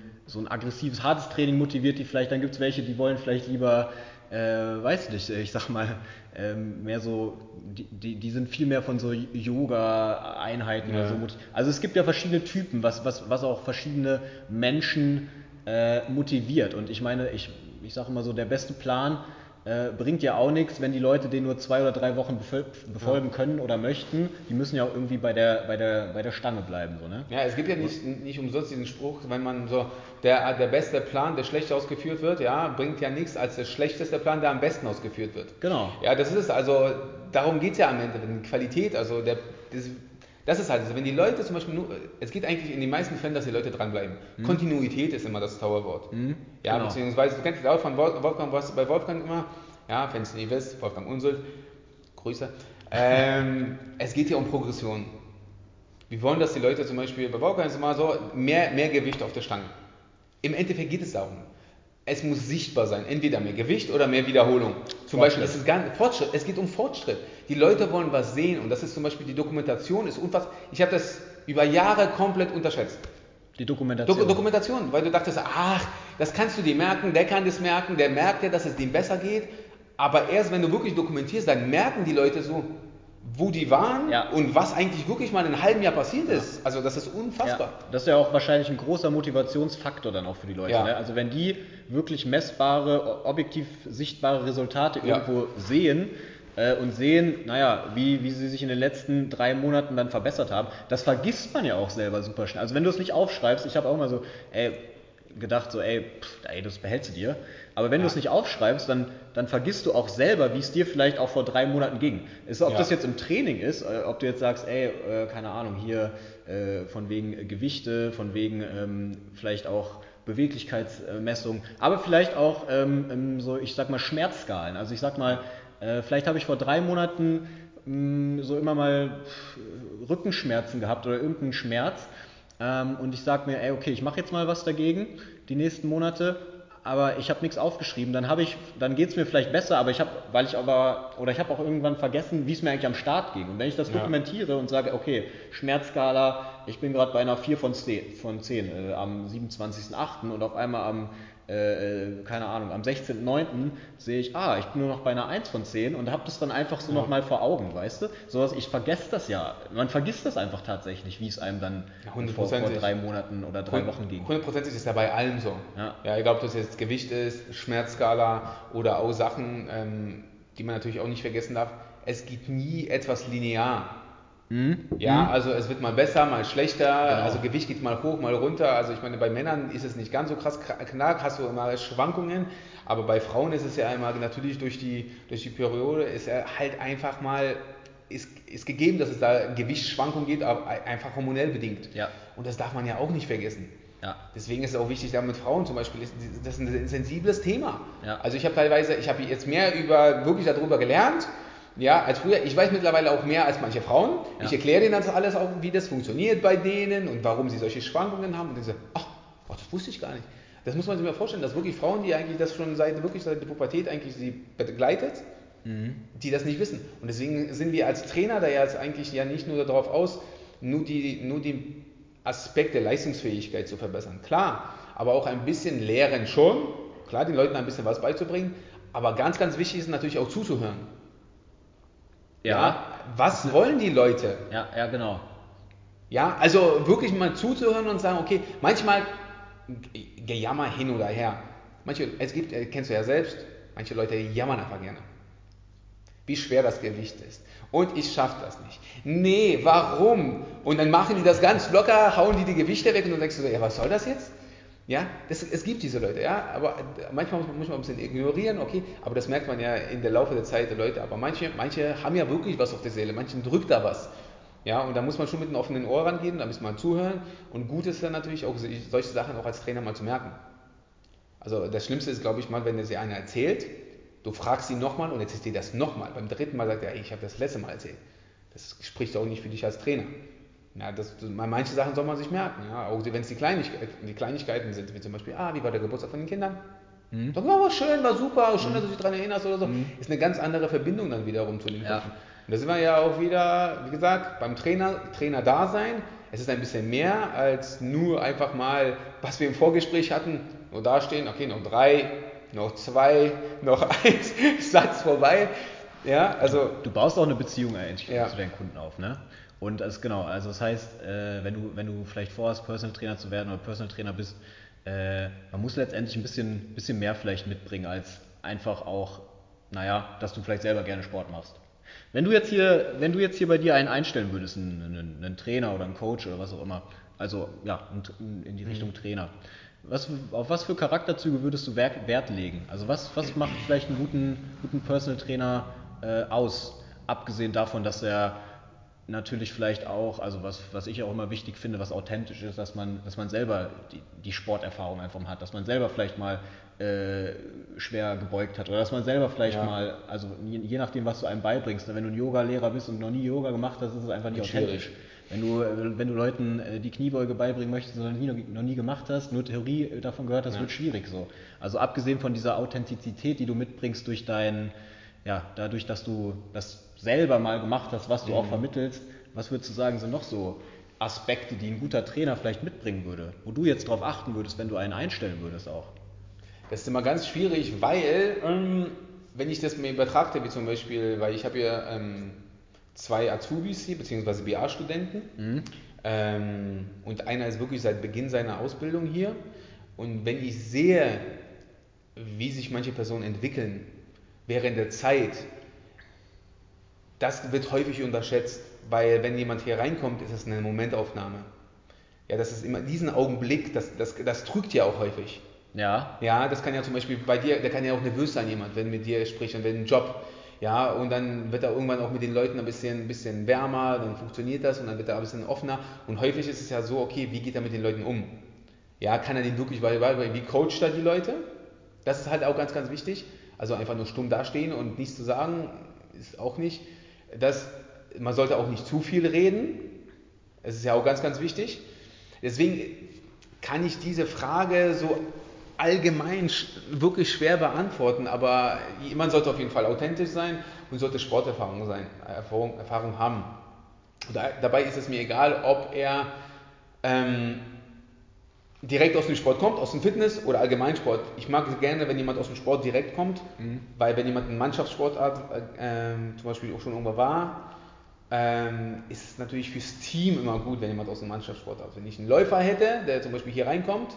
aggressives, hartes Training motiviert die vielleicht. Dann gibt es welche, die wollen vielleicht lieber äh, weiß nicht, ich sag mal, ähm, mehr so, die, die, die, sind viel mehr von so Yoga-Einheiten ja. oder so. Also es gibt ja verschiedene Typen, was, was, was auch verschiedene Menschen äh, motiviert. Und ich meine, ich, ich sage immer so, der beste Plan äh, bringt ja auch nichts, wenn die Leute den nur zwei oder drei Wochen befolgen ja. können oder möchten. Die müssen ja auch irgendwie bei der, bei der, bei der Stange bleiben. So, ne? Ja, es gibt ja nicht, nicht umsonst diesen Spruch, wenn man so, der, der beste Plan, der schlecht ausgeführt wird, ja, bringt ja nichts als der schlechteste Plan, der am besten ausgeführt wird. Genau. Ja, das ist es. Also darum geht es ja am Ende, Qualität, also der, das, das ist halt, also wenn die Leute zum Beispiel nur, es geht eigentlich in den meisten Fällen, dass die Leute dranbleiben. Mhm. Kontinuität ist immer das Zauberwort. Mhm. Ja, genau. beziehungsweise, du kennst das auch von Wolfgang, was bei Wolfgang immer, ja, wenn es nie wisst, Wolfgang Unsult, Grüße. Ähm, es geht hier um Progression. Wir wollen, dass die Leute zum Beispiel, bei Wolfgang ist immer so, mehr, mehr Gewicht auf der Stange. Im Endeffekt geht es darum, es muss sichtbar sein, entweder mehr Gewicht oder mehr Wiederholung. Zum Beispiel, es ist gar Fortschritt, es geht um Fortschritt. Die Leute wollen was sehen und das ist zum Beispiel die Dokumentation, ist unfassbar. Ich habe das über Jahre komplett unterschätzt. Die Dokumentation. Do Dokumentation, weil du dachtest, ach, das kannst du dir merken, der kann das merken, der merkt ja, dass es dem besser geht. Aber erst wenn du wirklich dokumentierst, dann merken die Leute so, wo die waren ja. und was eigentlich wirklich mal in einem halben Jahr passiert ist. Ja. Also das ist unfassbar. Ja. Das ist ja auch wahrscheinlich ein großer Motivationsfaktor dann auch für die Leute. Ne? Also wenn die wirklich messbare, objektiv sichtbare Resultate irgendwo sehen äh, und sehen, naja, wie, wie sie sich in den letzten drei Monaten dann verbessert haben, das vergisst man ja auch selber super schnell. Also wenn du es nicht aufschreibst, ich habe auch mal so, ey, gedacht, so, ey, pff, ey, das behältst du dir. Aber wenn ja. du es nicht aufschreibst, dann, dann vergisst du auch selber, wie es dir vielleicht auch vor drei Monaten ging. Ist, ob ja. das jetzt im Training ist, äh, ob du jetzt sagst, ey, äh, keine Ahnung, hier äh, von wegen Gewichte, von wegen ähm, vielleicht auch Beweglichkeitsmessung, aber vielleicht auch ähm, so, ich sag mal, Schmerzskalen. Also ich sag mal, äh, vielleicht habe ich vor drei Monaten mh, mm, so immer mal Rückenschmerzen gehabt oder irgendeinen Schmerz ähm, und ich sage mir, ey, okay, ich mache jetzt mal was dagegen, die nächsten Monate, aber ich habe nichts aufgeschrieben, dann habe ich, dann geht es mir vielleicht besser, aber ich habe, weil ich aber, oder ich habe auch irgendwann vergessen, wie es mir eigentlich am Start ging. Und wenn ich das ja. dokumentiere und sage, okay, Schmerzskala, ich bin gerade bei einer 4 von 10, von 10 äh, am 27.08. und auf einmal am äh, äh keine Ahnung, am 16.09. sehe ich, ah, ich bin nur noch bei einer 1 von 10 und habe das dann einfach so ja. nochmal vor Augen, weißt du? Sowas, ich vergesse das ja. Man vergisst das einfach tatsächlich, wie es einem dann vor, vor, drei Monaten oder drei Wochen ging. Hundertprozentig ist ja bei allem so. Ja, ja egal ob das jetzt Gewicht ist, Schmerzskala oder auch Sachen, ähm, die man natürlich auch nicht vergessen darf. Es geht nie etwas linear. Mhm. Ja, mhm. also es wird mal besser, mal schlechter, genau. also Gewicht geht mal hoch, mal runter. Also ich meine, bei Männern ist es nicht ganz so krass knack, hast du immer Schwankungen, aber bei Frauen ist es ja einmal natürlich durch die, durch die Periode ist er halt einfach mal, ist, ist gegeben, dass es da Gewichtsschwankungen gibt, aber einfach hormonell bedingt. Ja. Und das darf man ja auch nicht vergessen. Ja. Deswegen ist es auch wichtig, da mit Frauen zum Beispiel, das ist ein sensibles Thema. Ja. Also ich habe teilweise, ich habe jetzt mehr über, wirklich darüber gelernt, ja, als früher. Ich weiß mittlerweile auch mehr als manche Frauen. Ja. Ich erkläre denen das alles auch, wie das funktioniert bei denen und warum sie solche Schwankungen haben. Und die sagen, ach, ach, das wusste ich gar nicht. Das muss man sich mal vorstellen, dass wirklich Frauen, die eigentlich das schon seit, wirklich seit der Pubertät eigentlich sie begleitet, mhm. die das nicht wissen. Und deswegen sind wir als Trainer da ja jetzt eigentlich ja nicht nur darauf aus, nur die, nur die Aspekte Leistungsfähigkeit zu verbessern. Klar, aber auch ein bisschen lehren schon. Klar, den Leuten ein bisschen was beizubringen. Aber ganz, ganz wichtig ist natürlich auch zuzuhören. Ja. Was wollen die Leute? Ja, ja, genau. Ja, also wirklich mal zuzuhören und sagen, okay, manchmal Gejammer hin oder her. Manche, es gibt, äh, kennst du ja selbst, manche Leute jammern einfach gerne. Wie schwer das Gewicht ist. Und ich schaffe das nicht. Nee, warum? Und dann machen die das ganz locker, hauen die die Gewichte weg und dann denkst du so, ja, was soll das jetzt? Ja, das, es gibt diese Leute, ja, aber manchmal muss man, muss man ein bisschen ignorieren, okay, aber das merkt man ja in der Laufe der Zeit der Leute, aber manche, manche haben ja wirklich was auf der Seele, manchen drückt da was. Ja, und da muss man schon mit einem offenen Ohr rangehen, da muss man zuhören und gut ist dann natürlich auch solche Sachen auch als Trainer mal zu merken. Also das Schlimmste ist, glaube ich, mal, wenn dir sie einer erzählt, du fragst ihn nochmal und erzählst dir das nochmal. Beim dritten Mal sagt er, ich habe das letzte Mal erzählt. Das spricht auch nicht für dich als Trainer. Ja, das, manche Sachen soll man sich merken, ja, auch wenn es die, Kleinigkeit, die Kleinigkeiten sind, wie zum Beispiel, ah, wie war der Geburtstag von den Kindern? Mhm. Dann war schön, war super, schön, mhm. dass du dich daran erinnerst oder so. Mhm. Ist eine ganz andere Verbindung dann wiederum zu den ja. Und da sind wir ja auch wieder, wie gesagt, beim Trainer, Trainer da sein. Es ist ein bisschen mehr als nur einfach mal, was wir im Vorgespräch hatten, nur dastehen, okay, noch drei, noch zwei, noch eins, Satz vorbei. Ja, also. Du baust auch eine Beziehung eigentlich ja. zu deinen Kunden auf, ne? Und das genau, also das heißt, äh, wenn, du, wenn du vielleicht vorhast, Personal Trainer zu werden oder Personal Trainer bist, äh, man muss letztendlich ein bisschen, bisschen mehr vielleicht mitbringen, als einfach auch, naja, dass du vielleicht selber gerne Sport machst. Wenn du jetzt hier, wenn du jetzt hier bei dir einen einstellen würdest, einen, einen, Trainer oder einen Coach oder was auch immer, also ja, in die Richtung mhm. Trainer, was, auf was für Charakterzüge würdest du Wert, Wert legen? Also was, was macht vielleicht einen guten, guten Personal Trainer äh, aus? Abgesehen davon, dass er natürlich vielleicht auch, also was, was ich auch immer wichtig finde, was authentisch ist, dass man, dass man selber die, die Sporterfahrung einfach hat, dass man selber vielleicht mal äh, schwer gebeugt hat oder dass man selber vielleicht ja. mal, also je, je, nachdem, was du einem beibringst, wenn du ein Yoga-Lehrer bist und noch nie Yoga gemacht hast, ist es einfach nicht authentisch. Wenn du, wenn du Leuten äh, die Kniebeuge beibringen möchtest und noch nie, noch nie gemacht hast, nur Theorie äh, davon gehört hast, ja. wird schwierig so. Also abgesehen von dieser Authentizität, die du mitbringst durch dein, ja, dadurch, dass du das selber mal gemacht hast, was du mhm. auch vermittelst, was würdest du sagen, sind noch so Aspekte, die ein guter Trainer vielleicht mitbringen würde, wo du jetzt darauf achten würdest, wenn du einen einstellen würdest auch? Das ist immer ganz schwierig, weil, ähm, wenn ich das mir betrachte, wie zum Beispiel, weil ich habe ja ähm, zwei Azubis hier, beziehungsweise BA-Studenten, mhm. ähm, und einer ist wirklich seit Beginn seiner Ausbildung hier. Und wenn ich sehe, wie sich manche Personen entwickeln während der Zeit, das wird häufig unterschätzt, weil wenn jemand hier reinkommt, ist es eine Momentaufnahme. Ja, das ist immer diesen Augenblick, das, das, das trügt ja auch häufig. Ja. Ja, das kann ja zum Beispiel bei dir, der kann ja auch nervös sein, jemand, wenn mit dir spricht und wenn ein Job. Ja, und dann wird er irgendwann auch mit den Leuten ein bisschen, ein bisschen wärmer, dann funktioniert das und dann wird er ein bisschen offener. Und häufig ist es ja so, okay, wie geht er mit den Leuten um? Ja, kann er den wirklich, weil, weil, wie coacht er die Leute? Das ist halt auch ganz, ganz wichtig. Also einfach nur stumm dastehen und nichts zu sagen, ist auch nicht dass man sollte auch nicht zu viel reden. Es ist ja auch ganz, ganz wichtig. Deswegen kann ich diese Frage so allgemein wirklich schwer beantworten, aber man sollte auf jeden Fall authentisch sein und sollte Sporterfahrung sein, Erfahrung, Erfahrung haben. Und dabei ist es mir egal, ob er ähm, direkt aus dem Sport kommt, aus dem Fitness oder Allgemeinsport. Ich mag es gerne, wenn jemand aus dem Sport direkt kommt, mhm. weil wenn jemand eine Mannschaftssportart äh, äh, zum Beispiel auch schon irgendwo war, ähm, ist es natürlich fürs Team immer gut, wenn jemand aus dem Mannschaftssport hat. Wenn ich einen Läufer hätte, der zum Beispiel hier reinkommt,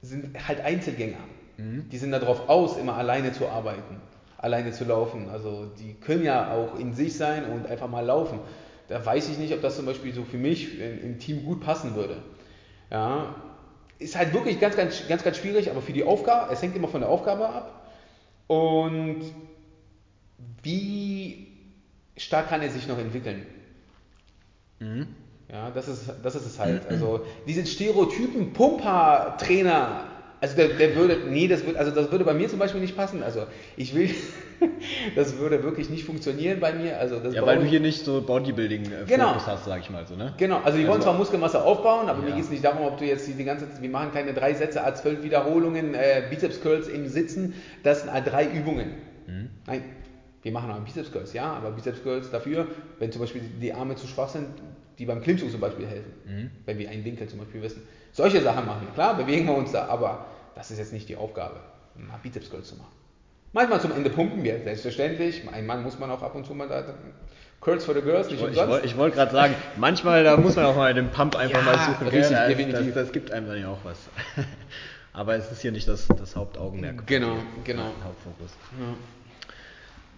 sind halt Einzelgänger. Mhm. Die sind darauf aus, immer alleine zu arbeiten, alleine zu laufen. Also die können ja auch in sich sein und einfach mal laufen. Da weiß ich nicht, ob das zum Beispiel so für mich im Team gut passen würde. Ja, ist halt wirklich ganz, ganz, ganz, ganz schwierig, aber für die Aufgabe, es hängt immer von der Aufgabe ab. Und wie stark kann er sich noch entwickeln? Mhm. Ja, das ist, das ist es halt. Also diese Stereotypen Pumper-Trainer, also der, der würde, nee, das würde, also das würde bei mir zum Beispiel nicht passen. Also ich will, das würde wirklich nicht funktionieren bei mir. Also das ja, weil du hier nicht so Bodybuilding-Fokus genau. hast, sag ich mal so, ne? Genau, also wir also, wollen zwar Muskelmasse aufbauen, aber ja. mir geht es nicht darum, ob du jetzt die ganze Zeit, wir machen keine drei Sätze, A12 Wiederholungen, äh, Bizeps-Curls im Sitzen, das sind A3 Übungen. Mhm. Nein, wir machen auch Bizeps Curls, ja, aber Bizeps Curls dafür, wenn zum Beispiel die Arme zu schwach sind, die beim Klimmzug zum Beispiel helfen, mhm. wenn wir einen Winkel zum Beispiel wissen. Solche Sachen machen wir, klar, bewegen wir uns da, aber das ist jetzt nicht die Aufgabe, mal Bizeps Curls zu machen. Manchmal zum Ende pumpen wir, selbstverständlich. Ein Mann muss man auch ab und zu mal da. Curls for the Girls, nicht umsonst. Ich wollte wollt gerade sagen, manchmal da muss man auch mal den Pump einfach ja, mal suchen. Richtig, ja, definitiv. Das, das, gibt einem dann ja auch was. Aber es ist hier nicht das, das Hauptaugenmerk. Genau, genau. Hauptfokus.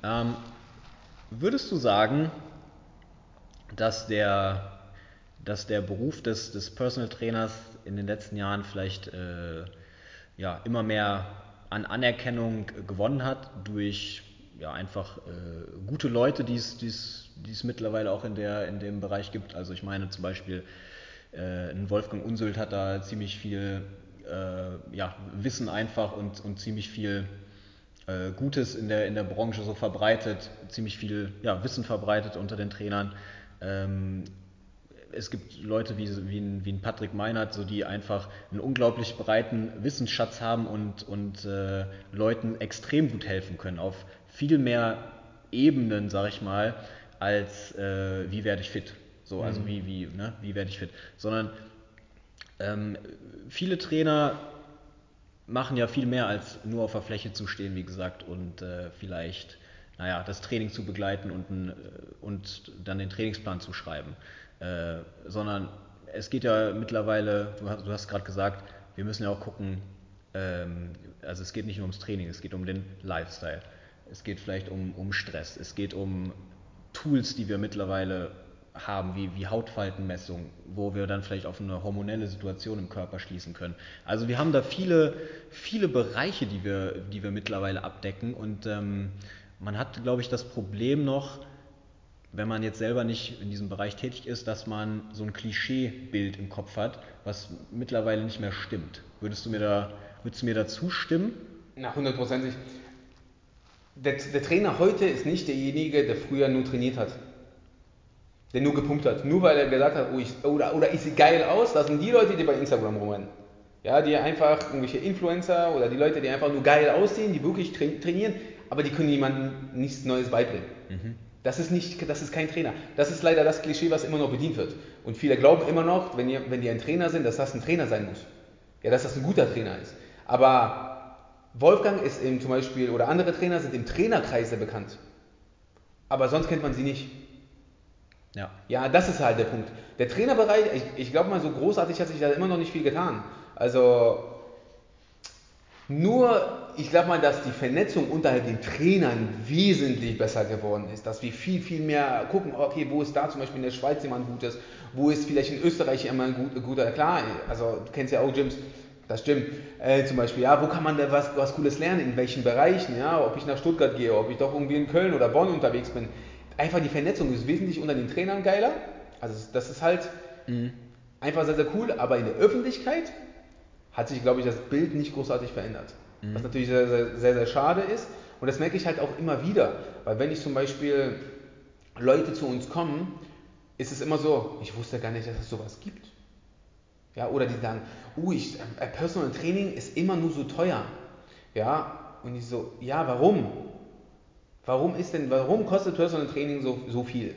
Ja. Ähm, würdest du sagen, dass der, dass der Beruf des, des Personal Trainers in den letzten Jahren vielleicht äh, ja, immer mehr an Anerkennung gewonnen hat durch ja, einfach äh, gute Leute, die es mittlerweile auch in, der, in dem Bereich gibt. Also ich meine zum Beispiel, äh, Wolfgang Unsult hat da ziemlich viel äh, ja, Wissen einfach und, und ziemlich viel äh, Gutes in der, in der Branche so verbreitet, ziemlich viel ja, Wissen verbreitet unter den Trainern. Ähm, es gibt Leute wie, wie, ein, wie ein Patrick Meinert, so die einfach einen unglaublich breiten Wissensschatz haben und, und äh, Leuten extrem gut helfen können, auf viel mehr Ebenen, sag ich mal, als äh, wie werde ich fit. So, also mhm. wie, wie, ne, wie werde ich fit. Sondern ähm, viele Trainer machen ja viel mehr als nur auf der Fläche zu stehen, wie gesagt, und äh, vielleicht naja, das Training zu begleiten und, ein, äh, und dann den Trainingsplan zu schreiben. Äh, sondern es geht ja mittlerweile, du hast, du hast gerade gesagt, wir müssen ja auch gucken, ähm, also es geht nicht nur ums Training, es geht um den Lifestyle. Es geht vielleicht um, um Stress, es geht um Tools, die wir mittlerweile haben, wie, wie Hautfaltenmessung, wo wir dann vielleicht auf eine hormonelle Situation im Körper schließen können. Also wir haben da viele, viele Bereiche, die wir, die wir mittlerweile abdecken und ähm, man hat, glaube ich, das Problem noch, wenn man jetzt selber nicht in diesem Bereich tätig ist, dass man so ein Klischeebild im Kopf hat, was mittlerweile nicht mehr stimmt. Würdest du mir da, würdest du mir da zustimmen? Na, hundertprozentig. Der, der Trainer heute ist nicht derjenige, der früher nur trainiert hat. Der nur gepumpt hat. Nur weil er gesagt hat, oh, ich, oder, oder ich sehe geil aus, das sind die Leute, die bei Instagram rumrennen. Ja, die einfach irgendwelche Influencer oder die Leute, die einfach nur geil aussehen, die wirklich trainieren, aber die können jemandem nichts Neues beibringen. Mhm. Das ist, nicht, das ist kein Trainer. Das ist leider das Klischee, was immer noch bedient wird. Und viele glauben immer noch, wenn, ihr, wenn die ein Trainer sind, dass das ein Trainer sein muss. Ja, dass das ein guter Trainer ist. Aber Wolfgang ist eben zum Beispiel, oder andere Trainer sind im Trainerkreis sehr bekannt. Aber sonst kennt man sie nicht. Ja. Ja, das ist halt der Punkt. Der Trainerbereich, ich, ich glaube mal, so großartig hat sich da immer noch nicht viel getan. Also, nur ich glaube mal, dass die Vernetzung unter den Trainern wesentlich besser geworden ist, dass wir viel, viel mehr gucken, okay, wo ist da zum Beispiel in der Schweiz jemand Gutes, wo ist vielleicht in Österreich jemand gut, guter, klar, also du kennst ja auch Gyms, das stimmt, äh, zum Beispiel, ja, wo kann man da was, was Cooles lernen, in welchen Bereichen, ja, ob ich nach Stuttgart gehe, ob ich doch irgendwie in Köln oder Bonn unterwegs bin, einfach die Vernetzung ist wesentlich unter den Trainern geiler, also das ist halt mhm. einfach sehr, sehr cool, aber in der Öffentlichkeit hat sich, glaube ich, das Bild nicht großartig verändert. Mhm. Was natürlich sehr, sehr, sehr, sehr schade ist. Und das merke ich halt auch immer wieder. Weil wenn ich zum Beispiel Leute zu uns kommen, ist es immer so, ich wusste gar nicht, dass es sowas gibt. Ja, oder die sagen, uh, ich, äh, Personal Training ist immer nur so teuer. Ja, und ich so, ja, warum? Warum ist denn, warum kostet Personal Training so, so viel?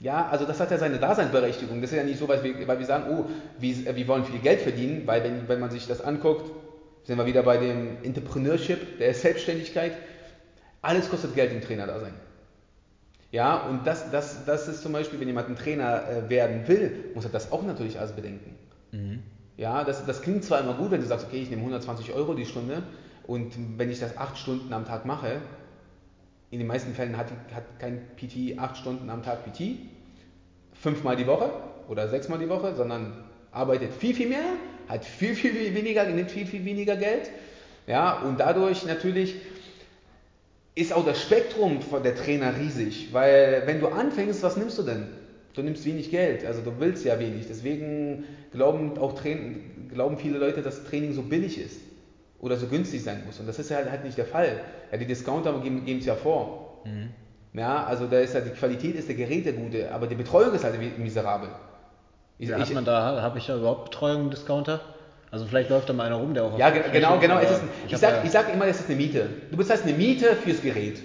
Ja, also das hat ja seine Daseinsberechtigung. Das ist ja nicht so, weil wir, weil wir sagen, oh, wir, wir wollen viel Geld verdienen, weil wenn, wenn man sich das anguckt, sind wir wieder bei dem Entrepreneurship, der Selbstständigkeit. Alles kostet Geld im Trainer da sein. Ja, und das, das, das ist zum Beispiel, wenn jemand ein Trainer äh, werden will, muss er das auch natürlich alles bedenken. Mhm. Ja, das, das klingt zwar immer gut, wenn du sagst, okay, ich nehme 120 Euro die Stunde und wenn ich das acht Stunden am Tag mache, in den meisten Fällen hat, hat kein PT acht Stunden am Tag PT, fünfmal die Woche oder sechsmal die Woche, sondern arbeitet viel, viel mehr, hat viel, viel weniger, nimmt viel, viel weniger Geld. Ja, und dadurch natürlich ist auch das Spektrum von der Trainer riesig, weil wenn du anfängst, was nimmst du denn? Du nimmst wenig Geld, also du willst ja wenig. Deswegen glauben auch glauben viele Leute, dass Training so billig ist oder so günstig sein muss. Und das ist ja halt, halt nicht der Fall. Ja, die Discounter geben es ja vor. Mhm. Ja, also da ist ja die Qualität ist der Geräte gute, aber die Betreuung ist halt miserabel. Ich, ja, hat man da, habe ich ja überhaupt Betreuung Discounter? Also vielleicht läuft da mal einer rum, der auch Ja, genau, genau. Ist ein, ich, ich sage ja sag immer, es ist eine Miete. Du bezahlst eine Miete fürs Gerät.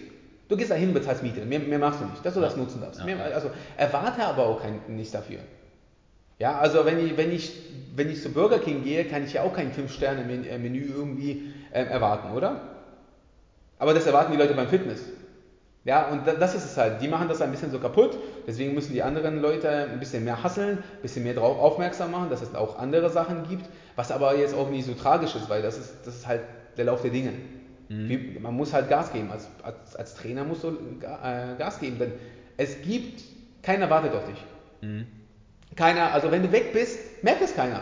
Du gehst da hin und bezahlst Miete. Mehr, mehr machst du nicht, dass du ja. das nutzen darfst. Ja. Mehr, also erwarte aber auch kein, nichts dafür. Ja, also wenn ich, wenn, ich, wenn ich zu Burger King gehe, kann ich ja auch kein 5-Sterne-Menü irgendwie äh, erwarten, oder? Aber das erwarten die Leute beim Fitness. Ja, und das ist es halt. Die machen das ein bisschen so kaputt. Deswegen müssen die anderen Leute ein bisschen mehr hasseln, ein bisschen mehr darauf aufmerksam machen, dass es auch andere Sachen gibt. Was aber jetzt auch nicht so tragisch ist, weil das ist, das ist halt der Lauf der Dinge. Mhm. Man muss halt Gas geben. Als, als, als Trainer musst du äh, Gas geben, denn es gibt, keiner wartet auf dich. Mhm. Keiner, also wenn du weg bist, merkt es keiner.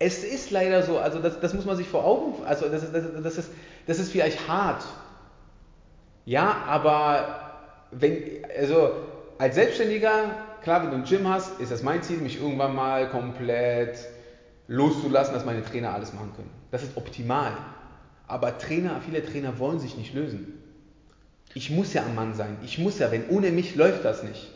Es ist leider so, also das, das muss man sich vor Augen, also das ist, das, das, ist, das ist vielleicht hart. Ja, aber wenn, also als Selbstständiger, klar, wenn du ein Gym hast, ist das mein Ziel, mich irgendwann mal komplett loszulassen, dass meine Trainer alles machen können. Das ist optimal. Aber Trainer, viele Trainer wollen sich nicht lösen. Ich muss ja am Mann sein. Ich muss ja, wenn ohne mich läuft das nicht.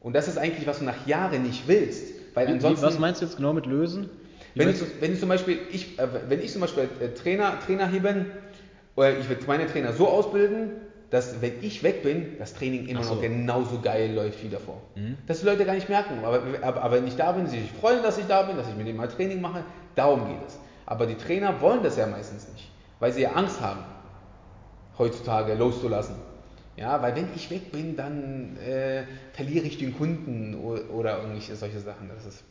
Und das ist eigentlich, was du nach Jahren nicht willst. Weil ansonsten, was meinst du jetzt genau mit lösen? wenn ich, wenn ich zum Beispiel, ich, äh, wenn ich zum Beispiel äh, Trainer, Trainer hier bin, oder ich würde meine Trainer so ausbilden, dass wenn ich weg bin, das Training immer so. noch genauso geil läuft wie davor. Mhm. Dass die Leute gar nicht merken. Aber, aber, aber, wenn ich da bin, sie sich freuen, dass ich da bin, dass ich mit denen mal Training mache, darum geht es. Aber die Trainer wollen das ja meistens nicht, weil sie ja Angst haben, heutzutage loszulassen. Ja, weil wenn ich weg bin, dann äh, verliere ich den Kunden oder, oder irgendwelche solche Sachen. Das ist,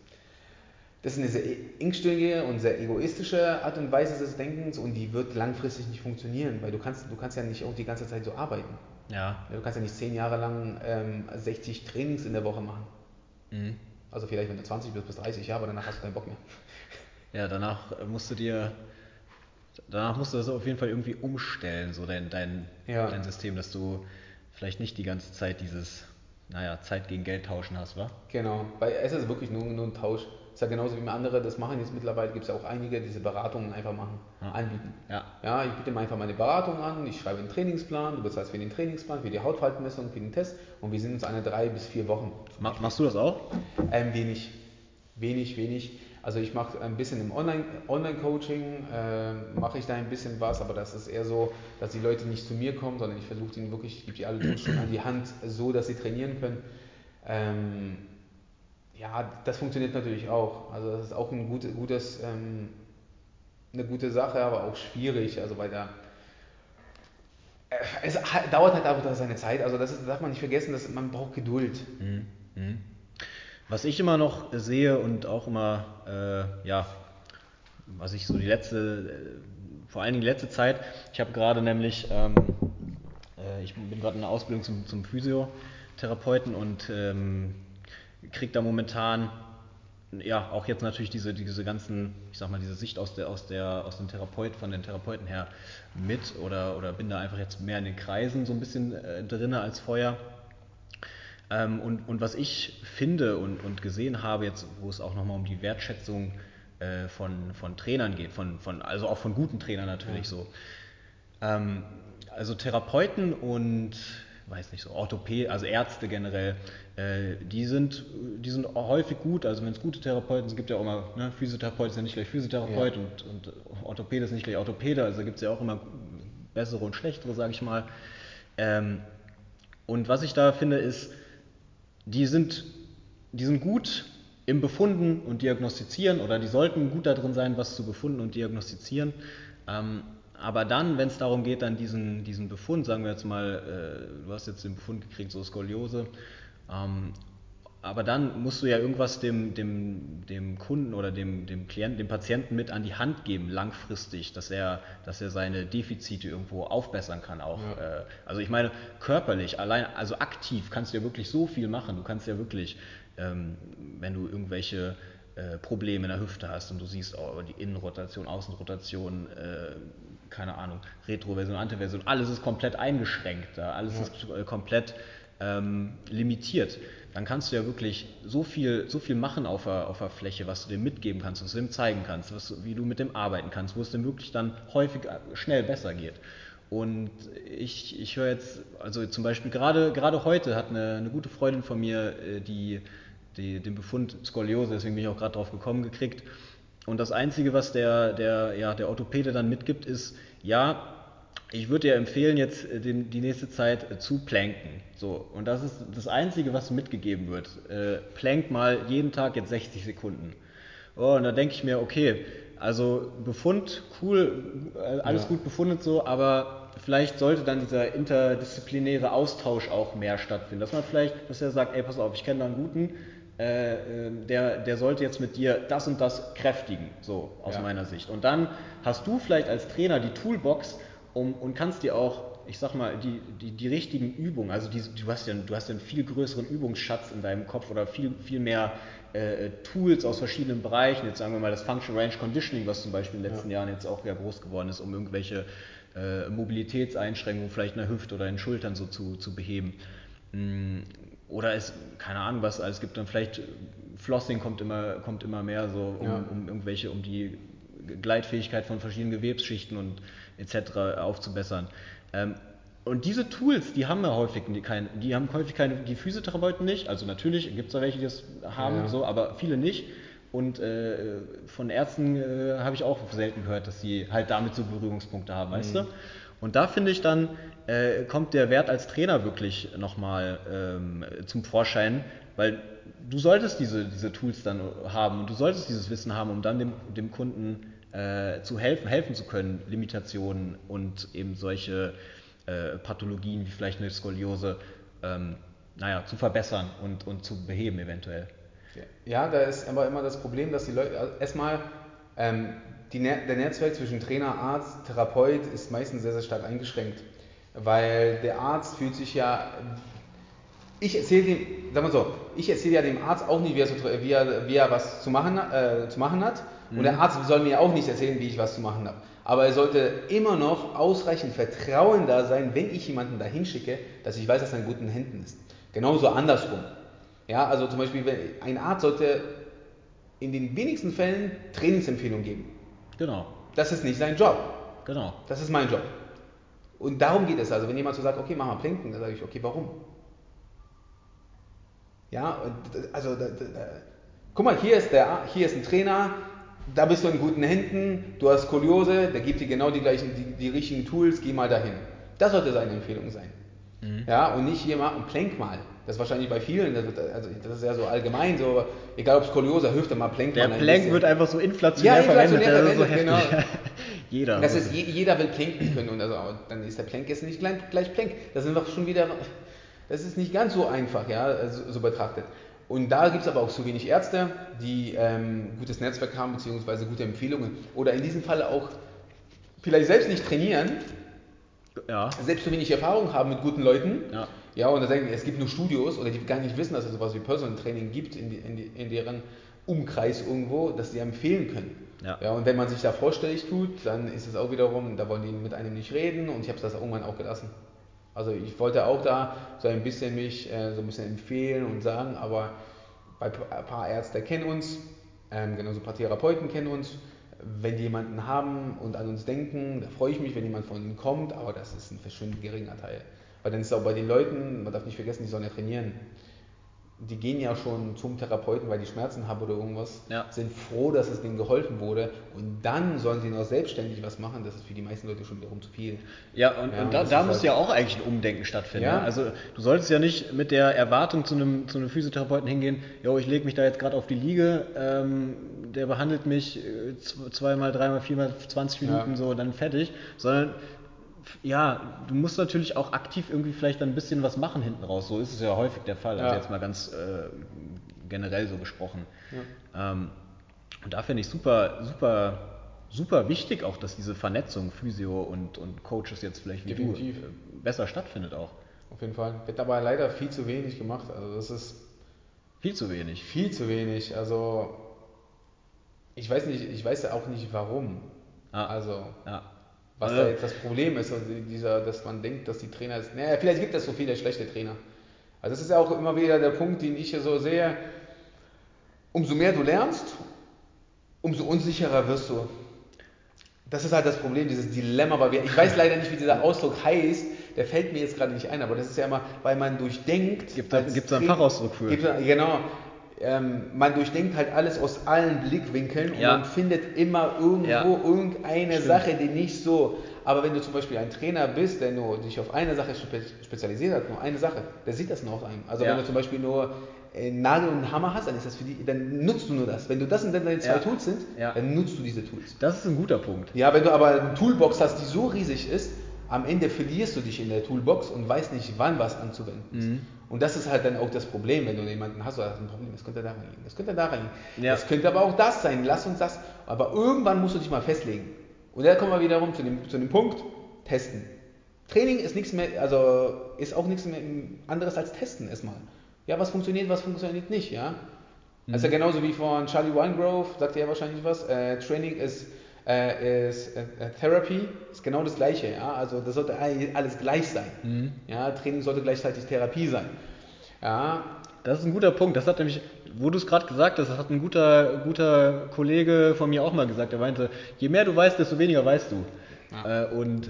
das ist eine sehr engstirnige und sehr egoistische Art und Weise des Denkens und die wird langfristig nicht funktionieren, weil du kannst, du kannst ja nicht auch die ganze Zeit so arbeiten. Ja. Du kannst ja nicht zehn Jahre lang ähm, 60 Trainings in der Woche machen. Mhm. Also vielleicht, wenn du 20 bist, bis 30, ja, aber danach hast du keinen Bock mehr. Ja, danach musst du dir, danach musst du das auf jeden Fall irgendwie umstellen, so dein, dein, ja. dein System, dass du vielleicht nicht die ganze Zeit dieses, naja, Zeit gegen Geld tauschen hast, wa? Genau, weil es ist wirklich nur, nur ein Tausch. Ist ja genauso wie andere das machen. Jetzt mittlerweile gibt es ja auch einige, die diese Beratungen einfach machen, ja. anbieten. Ja. ja, ich biete mir einfach meine Beratung an, ich schreibe einen Trainingsplan, du bezahlst für den Trainingsplan, für die Hautfaltenmessung, für den Test und wir sind uns eine drei bis vier Wochen. Mach, machst du das auch? Ähm, wenig. Wenig, wenig. Also ich mache ein bisschen im Online-Coaching, äh, mache ich da ein bisschen was, aber das ist eher so, dass die Leute nicht zu mir kommen, sondern ich versuche ihnen wirklich, ich gebe die alle schon an die Hand, so dass sie trainieren können. Ähm, ja, das funktioniert natürlich auch. Also das ist auch ein gut, gutes, ähm, eine gute Sache, aber auch schwierig, also weil da äh, es dauert halt einfach seine Zeit. Also das, ist, darf man nicht vergessen, dass man braucht Geduld. Mhm. Mhm. Was ich immer noch sehe und auch immer, äh, ja, was ich so die letzte, äh, vor allen Dingen die letzte Zeit, ich habe gerade nämlich, ähm, äh, ich bin gerade in der Ausbildung zum, zum Physiotherapeuten und ähm, kriege da momentan ja, auch jetzt natürlich diese, diese ganzen, ich sag mal, diese Sicht aus der, aus der, aus dem Therapeut, von den Therapeuten her mit oder, oder bin da einfach jetzt mehr in den Kreisen so ein bisschen äh, drinne als vorher. Ähm, und, und was ich finde und, und gesehen habe, jetzt, wo es auch nochmal um die Wertschätzung äh, von, von Trainern geht, von, von, also auch von guten Trainern natürlich ja. so. Ähm, also Therapeuten und weiß nicht so, Orthopäden, also Ärzte generell, äh, die, sind, die sind häufig gut, also wenn es gute Therapeuten sind, gibt ja auch immer, ne, Physiotherapeut ist ja nicht gleich Physiotherapeut ja. und, und Orthopäde ist nicht gleich Orthopäde, also gibt es ja auch immer bessere und schlechtere, sage ich mal. Ähm, Und was ich da finde, ist, die sind, die sind gut im Befunden und Diagnostizieren oder die sollten gut darin sein, was zu befunden und diagnostizieren. Ähm, aber dann, wenn es darum geht, dann diesen, diesen Befund, sagen wir jetzt mal, äh, du hast jetzt den Befund gekriegt, so Skoliose, ähm, aber dann musst du ja irgendwas dem, dem, dem Kunden oder dem, dem Klienten, dem Patienten mit an die Hand geben, langfristig, dass er, dass er seine Defizite irgendwo aufbessern kann auch. Ja. Äh, also ich meine, körperlich, allein, also aktiv kannst du ja wirklich so viel machen. Du kannst ja wirklich, ähm, wenn du irgendwelche äh, Probleme in der Hüfte hast und du siehst oh, die Innenrotation, Außenrotation, äh, keine Ahnung, Retroversion, Antiversion, alles ist komplett eingeschränkt, alles ja. ist äh, komplett ähm, limitiert dann kannst du ja wirklich so viel, so viel machen auf der, auf der Fläche, was du dem mitgeben kannst, was du dem zeigen kannst, was, wie du mit dem arbeiten kannst, wo es dem wirklich dann häufig schnell besser geht. Und ich, ich höre jetzt, also zum Beispiel gerade, gerade heute hat eine, eine gute Freundin von mir äh, die, die, den Befund Skoliose, deswegen bin ich auch gerade drauf gekommen, gekriegt. Und das Einzige, was der, der, ja, der Orthopäde dann mitgibt, ist, ja, ich würde dir empfehlen, jetzt äh, den, die nächste Zeit äh, zu planken. So, und das ist das Einzige, was mitgegeben wird. Äh, plank mal jeden Tag jetzt 60 Sekunden. Oh, und da denke ich mir, okay, also Befund, cool, äh, alles ja. gut befundet so, aber vielleicht sollte dann dieser interdisziplinäre Austausch auch mehr stattfinden. Dass man vielleicht, dass er sagt, ey, pass auf, ich kenne da einen guten, äh, der, der sollte jetzt mit dir das und das kräftigen, so aus ja. meiner Sicht. Und dann hast du vielleicht als Trainer die Toolbox, um, und kannst dir auch, ich sag mal, die, die, die richtigen Übungen, also die, du, hast ja, du hast ja einen viel größeren Übungsschatz in deinem Kopf oder viel, viel mehr äh, Tools aus verschiedenen Bereichen, jetzt sagen wir mal das Function Range Conditioning, was zum Beispiel in den letzten ja. Jahren jetzt auch ja groß geworden ist, um irgendwelche äh, Mobilitätseinschränkungen vielleicht in der Hüfte oder in den Schultern so zu, zu beheben. Oder es, keine Ahnung was, es gibt dann vielleicht, Flossing kommt immer, kommt immer mehr so, um, ja. um irgendwelche, um die Gleitfähigkeit von verschiedenen Gewebsschichten und etc. aufzubessern. Ähm, und diese Tools, die haben ja häufig keine, die haben häufig keine, die Physiotherapeuten nicht. Also natürlich gibt es da welche, die das haben, ja. so, aber viele nicht. Und äh, von Ärzten äh, habe ich auch selten gehört, dass sie halt damit so Berührungspunkte haben, weißt mhm. du? Und da finde ich dann, äh, kommt der Wert als Trainer wirklich nochmal ähm, zum Vorschein, weil du solltest diese, diese Tools dann haben und du solltest dieses Wissen haben, um dann dem, dem Kunden äh, zu helfen, helfen zu können, Limitationen und eben solche äh, Pathologien wie vielleicht eine Skoliose ähm, naja, zu verbessern und, und zu beheben eventuell. Ja, da ist aber immer das Problem, dass die Leute also erstmal ähm, die, der Netzwerk zwischen Trainer, Arzt, Therapeut ist meistens sehr, sehr stark eingeschränkt, weil der Arzt fühlt sich ja ich erzähle dem, sagen wir so, ich erzähle ja dem Arzt auch nicht, wie er, so, wie er, wie er was zu machen, äh, zu machen hat. Und der mhm. Arzt soll mir auch nicht erzählen, wie ich was zu machen habe. Aber er sollte immer noch ausreichend Vertrauen da sein, wenn ich jemanden dahin schicke, dass ich weiß, dass er in guten Händen ist. Genauso andersrum. Ja, also zum Beispiel, ein Arzt sollte in den wenigsten Fällen Trainingsempfehlungen geben. Genau. Das ist nicht sein Job. Genau. Das ist mein Job. Und darum geht es also. Wenn jemand so sagt, okay, mach mal Plinken, dann sage ich, okay, warum? Ja, also da, da, da. guck mal, hier ist, der, hier ist ein Trainer, da bist du in guten Händen, du hast Skoliose, der gibt dir genau die gleichen, die, die richtigen Tools, geh mal dahin. Das sollte seine Empfehlung sein. Mhm. Ja, und nicht hier mal und plank mal. Das ist wahrscheinlich bei vielen, das, wird, also das ist ja so allgemein, so, egal ob Skoliose, Hüfte mal, plank Der mal. Der Plank wird einfach so inflationär, ja, inflationär verwendet. verwendet so genau. jeder. Das ist, jeder will planken können und also, dann ist der Plank jetzt nicht gleich, gleich Plank. Das sind doch schon wieder, das ist nicht ganz so einfach, ja, so, so betrachtet. Und da gibt es aber auch zu wenig Ärzte, die ähm, gutes Netzwerk haben, beziehungsweise gute Empfehlungen. Oder in diesem Fall auch vielleicht selbst nicht trainieren, ja. selbst zu wenig Erfahrung haben mit guten Leuten. Ja. Ja, und da denken, es gibt nur Studios oder die gar nicht wissen, dass es sowas wie Personal Training gibt in, die, in, die, in deren Umkreis irgendwo, dass sie empfehlen können. Ja. ja. Und wenn man sich da vorstellig tut, dann ist es auch wiederum, da wollen die mit einem nicht reden und ich habe das irgendwann auch gelassen. Also ich wollte auch da so ein bisschen mich äh, so ein bisschen empfehlen und sagen, aber ein paar Ärzte kennen uns, ähm, genauso ein paar Therapeuten kennen uns. Wenn die jemanden haben und an uns denken, da freue ich mich, wenn jemand von ihnen kommt, aber das ist ein verschwindend geringer Teil. Weil dann ist es auch bei den Leuten, man darf nicht vergessen, die sollen ja trainieren. Die gehen ja schon zum Therapeuten, weil die Schmerzen haben oder irgendwas, Ja. sind froh, dass es denen geholfen wurde und dann sollen sie noch selbstständig was machen. Das ist für die meisten Leute schon wiederum zu viel. Ja, und, Ja, und und da, da muss halt- ja auch eigentlich ein Umdenken stattfinden. Ja. ne? Also du solltest ja nicht mit der Erwartung zu einem, zu einem Physiotherapeuten hingehen, jo, ich lege mich da jetzt gerade auf die Liege, ähm, der behandelt mich äh, zweimal, dreimal, viermal, 20 Ja. Minuten so, dann fertig, sondern ja, du musst natürlich auch aktiv irgendwie vielleicht dann ein bisschen was machen hinten raus. So ist es ja häufig der Fall, also Ja. jetzt mal ganz äh, generell so gesprochen. Ähm, und da finde ich super, super, super wichtig auch, dass diese Vernetzung Physio und, und Coaches jetzt vielleicht wie Definitiv. du äh, besser stattfindet auch. Auf jeden Fall. Wird aber leider viel zu wenig gemacht. Also das ist Viel zu wenig. viel zu wenig. Also ich weiß nicht, ich weiß ja auch nicht warum. Ah. Also Ja. Was Also- da jetzt das Problem ist, also dieser, dass man denkt, dass die Trainer ist. Naja, vielleicht gibt es so viele schlechte Trainer. Also das ist ja auch immer wieder der Punkt, den ich hier so sehe. Umso mehr du lernst, umso unsicherer wirst du. Das ist halt das Problem, dieses Dilemma, weil wir, ich weiß leider nicht, wie dieser Ausdruck heißt, der fällt mir jetzt gerade nicht ein, aber das ist ja immer, weil man durchdenkt. Gibt da einen Fachausdruck für? Gibt's da- genau. Ähm, man durchdenkt halt alles aus allen Blickwinkeln und Ja. man findet immer irgendwo Ja. irgendeine Stimmt. Sache, die nicht so. Aber wenn du zum Beispiel ein Trainer bist, der nur sich auf eine Sache spe spezialisiert hat, nur eine Sache, der sieht das nur auf einem. Also Ja. wenn du zum Beispiel nur einen Nagel und Hammer hast, dann ist das für die, dann nutzt du nur das. Wenn du das und dann deine zwei Ja. Tools sind, Ja. dann nutzt du diese Tools. Das ist ein guter Punkt. Ja, wenn du aber eine Toolbox hast, die so riesig ist, am Ende verlierst du dich in der Toolbox und weißt nicht, wann was anzuwenden ist. Mhm. Und das ist halt dann auch das Problem, wenn du jemanden hast, oder hast ein Problem, das könnte da reingehen, das könnte da reingehen. Ja. Das könnte aber auch das sein, lass uns das. Aber irgendwann musst du dich mal festlegen. Und da kommen wir wiederum zu dem, zu dem Punkt, testen. Training ist nichts mehr, also ist auch nichts mehr anderes als testen erstmal. Ja, was funktioniert, was funktioniert nicht, ja. Also ja genauso wie von Charlie Winegrove, sagt er wahrscheinlich was, äh, Training ist, äh, ist äh, äh, Therapy, ist genau das gleiche, ja. Also das sollte all- alles gleich sein. Mhm. Ja, Training sollte gleichzeitig Therapie sein. Ja, Das ist ein guter Punkt. Das hat nämlich, wo du es gerade gesagt hast, das hat ein guter, guter Kollege von mir auch mal gesagt. Er meinte, je mehr du weißt, desto weniger weißt du. Ja. Äh, und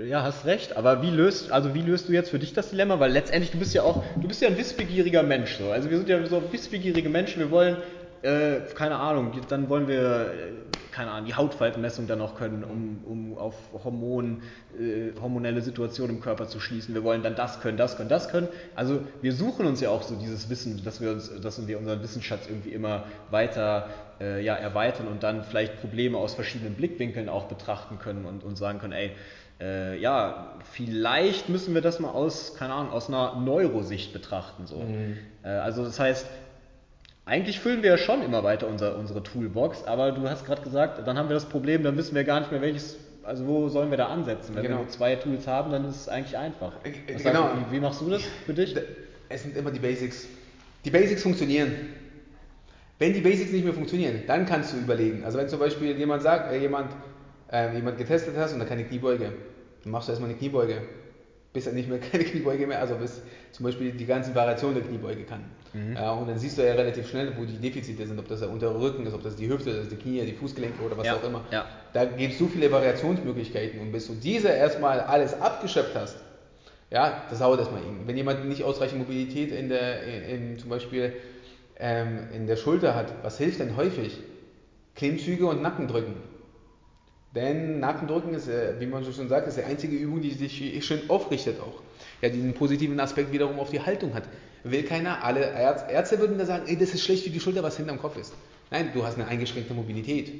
äh, ja, hast recht. Aber wie löst, also wie löst du jetzt für dich das Dilemma? Weil letztendlich du bist ja auch, du bist ja ein wissbegieriger Mensch. So. Also wir sind ja so wissbegierige Menschen. Wir wollen, äh, keine Ahnung, dann wollen wir, äh, keine Ahnung, die Hautfaltenmessung dann noch können, um, um auf Hormon, äh, hormonelle Situationen im Körper zu schließen. Wir wollen dann das können, das können, das können. Also wir suchen uns ja auch so dieses Wissen, dass wir uns, dass wir unseren Wissensschatz irgendwie immer weiter äh, ja, erweitern und dann vielleicht Probleme aus verschiedenen Blickwinkeln auch betrachten können und, und sagen können, ey, äh, ja, vielleicht müssen wir das mal aus, keine Ahnung, aus einer Neurosicht betrachten. So. Äh, also das heißt, eigentlich füllen wir ja schon immer weiter unser, unsere Toolbox, aber du hast gerade gesagt, dann haben wir das Problem, dann wissen wir gar nicht mehr, welches, also wo sollen wir da ansetzen. Wenn wir Genau. nur zwei Tools haben, dann ist es eigentlich einfach. Äh, Was genau. sagst wie, wie machst du das für dich? Es sind immer die Basics. Die Basics funktionieren. Wenn die Basics nicht mehr funktionieren, dann kannst du überlegen. Also wenn zum Beispiel jemand sagt, äh, jemand, äh, jemand getestet hast und er keine Kniebeuge, dann machst du erstmal eine Kniebeuge. Bis er nicht mehr keine Kniebeuge mehr, also bis zum Beispiel die ganzen Variationen der Kniebeuge kann. Ja, und dann siehst du ja relativ schnell, wo die Defizite sind, ob das der untere Rücken ist, ob das die Hüfte ist, die Knie, die Fußgelenke oder was Ja, auch immer. ja. Da gibt es so viele Variationsmöglichkeiten und bis du diese erstmal alles abgeschöpft hast, ja, das dauert erstmal eben. Wenn jemand nicht ausreichend Mobilität in der, in, in, zum Beispiel ähm, in der Schulter hat, was hilft denn häufig? Klimmzüge und Nackendrücken. Denn Nackendrücken ist, äh, wie man so schon sagt, ist die einzige Übung, die sich schön aufrichtet auch. Ja, diesen positiven Aspekt wiederum auf die Haltung hat. Will keiner, alle Ärz- Ärzte würden da sagen, ey, das ist schlecht für die Schulter, was hinterm Kopf ist. Nein, du hast eine eingeschränkte Mobilität.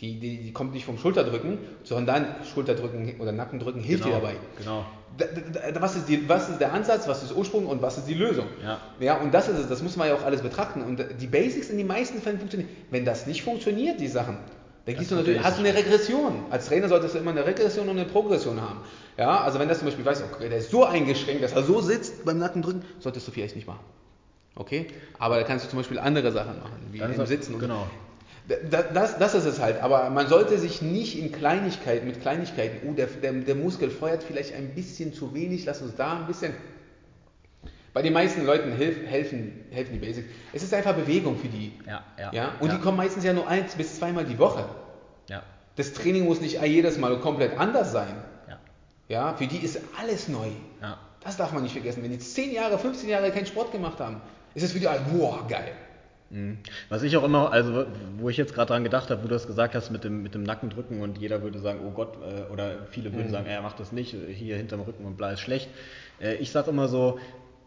Die, die, die kommt nicht vom Schulterdrücken, sondern Schulterdrücken oder Nackendrücken hilft Genau, dir dabei. genau. Da, da, was, ist die, was ist der Ansatz, was ist der Ursprung und was ist die Lösung? Ja. ja, und das ist es, das muss man ja auch alles betrachten. Und die Basics in den meisten Fällen funktionieren. Wenn das nicht funktioniert, die Sachen, dann gehst du natürlich, hast du eine Regression. Als Trainer solltest du immer eine Regression und eine Progression haben. Ja, also wenn das zum Beispiel weißt, okay, der ist so eingeschränkt, dass er so sitzt beim Nackendrücken, solltest du vielleicht nicht machen. Okay? Aber da kannst du zum Beispiel andere Sachen machen, wie im Sitzen. genau. Da- Das, das ist es halt, aber man sollte sich nicht in Kleinigkeiten, mit Kleinigkeiten, oh, der, der, der Muskel feuert vielleicht ein bisschen zu wenig, lass uns da ein bisschen. Bei den meisten Leuten hilf, helfen, helfen die Basics. Es ist einfach Bewegung für die. Ja, ja. Ja? Und ja. die kommen meistens ja nur eins bis zweimal die Woche. Ja, Das Training muss nicht jedes Mal komplett anders sein. ja, Ja? Für die ist alles neu. ja. Das darf man nicht vergessen. Wenn die 10 Jahre, 15 Jahre keinen Sport gemacht haben, ist es für die alle, boah, geil. Mhm. Was ich auch immer, also wo ich jetzt gerade dran gedacht habe, wo du das gesagt hast mit dem, mit dem Nackendrücken und jeder würde sagen, oh Gott, äh, oder viele würden Mhm. sagen, er macht das nicht, hier hinterm Rücken und bla ist schlecht. Äh, ich sage immer so,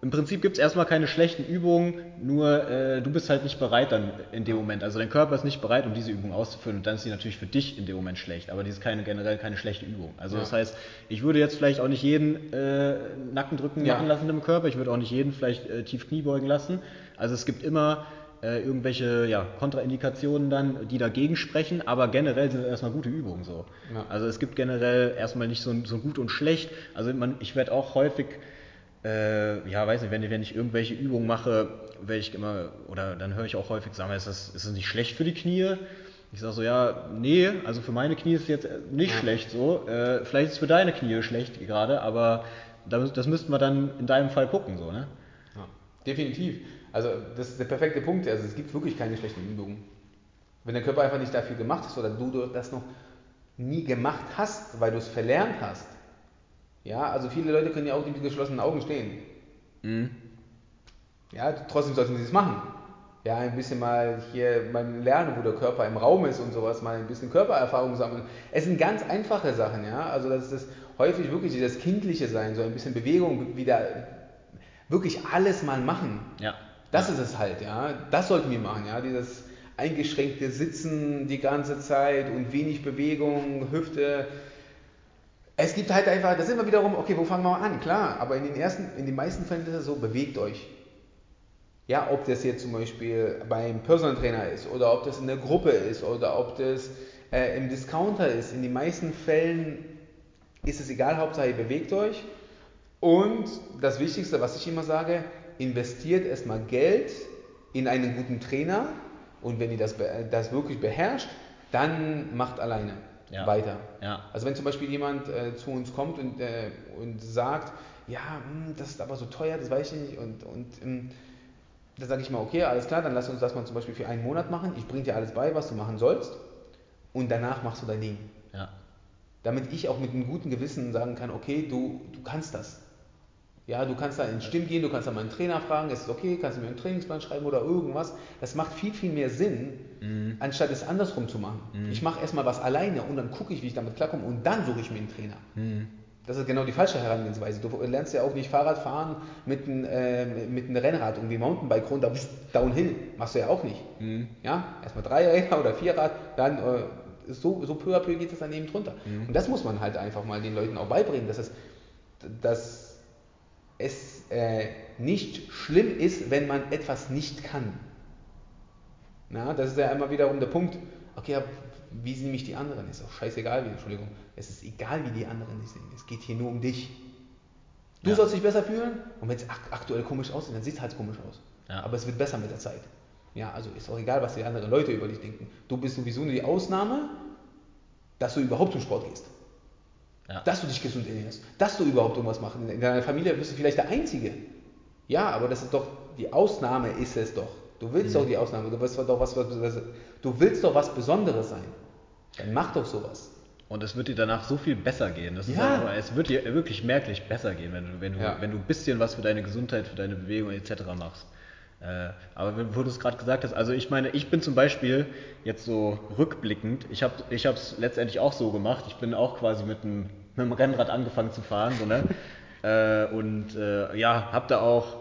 im Prinzip gibt es erstmal keine schlechten Übungen, nur äh, du bist halt nicht bereit dann in dem Moment. Also dein Körper ist nicht bereit, um diese Übung auszuführen und dann ist sie natürlich für dich in dem Moment schlecht. Aber die ist keine, generell keine schlechte Übung. Also Ja. das heißt, ich würde jetzt vielleicht auch nicht jeden äh, Nackendrücken Ja. machen lassen im Körper, ich würde auch nicht jeden vielleicht äh, tief Knie beugen lassen. Also es gibt immer äh, irgendwelche ja, Kontraindikationen dann, die dagegen sprechen, aber generell sind es erstmal gute Übungen so. Ja. Also es gibt generell erstmal nicht so, so gut und schlecht. Also man, ich werde auch häufig, äh, ja weiß nicht, wenn, wenn ich irgendwelche Übungen mache, werde ich immer, oder dann höre ich auch häufig sagen, ist das, ist das nicht schlecht für die Knie? Ich sage so, ja, nee, also für meine Knie ist es jetzt nicht Ja. schlecht so. Äh, vielleicht ist es für deine Knie schlecht gerade, aber das, das müssten wir dann in deinem Fall gucken, so, ne? Ja, definitiv. Also das ist der perfekte Punkt. Also es gibt wirklich keine schlechten Übungen. Wenn der Körper einfach nicht dafür gemacht ist oder du das noch nie gemacht hast, weil du es verlernt hast. Ja, also viele Leute können ja auch mit geschlossenen Augen stehen. Mhm. Ja, trotzdem sollten sie es machen. Ja, ein bisschen mal hier beim Lernen, wo der Körper im Raum ist und sowas, mal ein bisschen Körpererfahrung sammeln. Es sind ganz einfache Sachen, ja. Also das ist häufig wirklich dieses kindliche Sein, so ein bisschen Bewegung, wieder wirklich alles mal machen. Ja. Das ist es halt, ja. Das sollten wir machen, ja. Dieses eingeschränkte Sitzen die ganze Zeit und wenig Bewegung, Hüfte. Es gibt halt einfach, das ist immer wiederum, okay, wo fangen wir an? Klar, aber in den ersten, in den meisten Fällen ist es so, bewegt euch. Ja, ob das jetzt zum Beispiel beim Personal Trainer ist oder ob das in der Gruppe ist oder ob das äh, im Discounter ist. In den meisten Fällen ist es egal, Hauptsache ihr bewegt euch. Und das Wichtigste, was ich immer sage, investiert erstmal Geld in einen guten Trainer und wenn ihr das, be- das wirklich beherrscht, dann macht alleine Ja. weiter. Ja. Also wenn zum Beispiel jemand äh, zu uns kommt und, äh, und sagt, ja, hm, das ist aber so teuer, das weiß ich nicht und, und ähm, dann sage ich mal, okay, alles klar, dann lass uns das mal zum Beispiel für einen Monat machen. Ich bringe dir alles bei, was du machen sollst und danach machst du dein Ding. Ja. Damit ich auch mit einem guten Gewissen sagen kann, okay, du, du kannst das. Ja, du kannst da ins Stimmen gehen, du kannst da mal einen Trainer fragen, ist es okay, kannst du mir einen Trainingsplan schreiben oder irgendwas. Das macht viel, viel mehr Sinn, Mhm. anstatt es andersrum zu machen. Mhm. Ich mache erstmal was alleine und dann gucke ich, wie ich damit klarkomme und dann suche ich mir einen Trainer. Mhm. Das ist genau die falsche Herangehensweise. Du lernst ja auch nicht Fahrrad fahren mit einem äh, mit einem Rennrad, irgendwie Mountainbike runter, downhill. Machst du ja auch nicht. Mhm. Ja, erstmal drei Räder oder vier Rad, dann äh, so, so peu à peu geht es dann eben drunter. Mhm. Und das muss man halt einfach mal den Leuten auch beibringen, dass es, dass es äh, nicht schlimm ist, wenn man etwas nicht kann. Na, das ist ja immer wiederum der Punkt. Okay, wie sehen mich die anderen? Ist auch scheißegal, wie, Entschuldigung. Es ist egal, wie die anderen dich sehen. Es geht hier nur um dich. Du Ja. sollst dich besser fühlen und wenn es ak aktuell komisch aussieht, dann sieht es halt komisch aus. Ja. Aber es wird besser mit der Zeit. Ja, also ist auch egal, was die anderen Leute über dich denken. Du bist sowieso nur die Ausnahme, dass du überhaupt zum Sport gehst. Ja. Dass du dich gesund ernährst. Dass du überhaupt irgendwas machst. In deiner Familie bist du vielleicht der Einzige. Ja, aber das ist doch, die Ausnahme ist es doch. Du willst Mhm. doch die Ausnahme. Du willst doch was, was, du willst doch was Besonderes sein. Dann mach doch sowas. Und es wird dir danach so viel besser gehen. Ja. einfach, es wird dir wirklich merklich besser gehen, wenn du, wenn du, Ja. wenn du ein bisschen was für deine Gesundheit, für deine Bewegung etc. machst. Äh, aber wo du es gerade gesagt hast, also ich meine, ich bin zum Beispiel jetzt so rückblickend, ich habe es letztendlich auch so gemacht, ich bin auch quasi mit einem, mit einem Rennrad angefangen zu fahren, so, ne? äh, und äh, ja, habe da auch,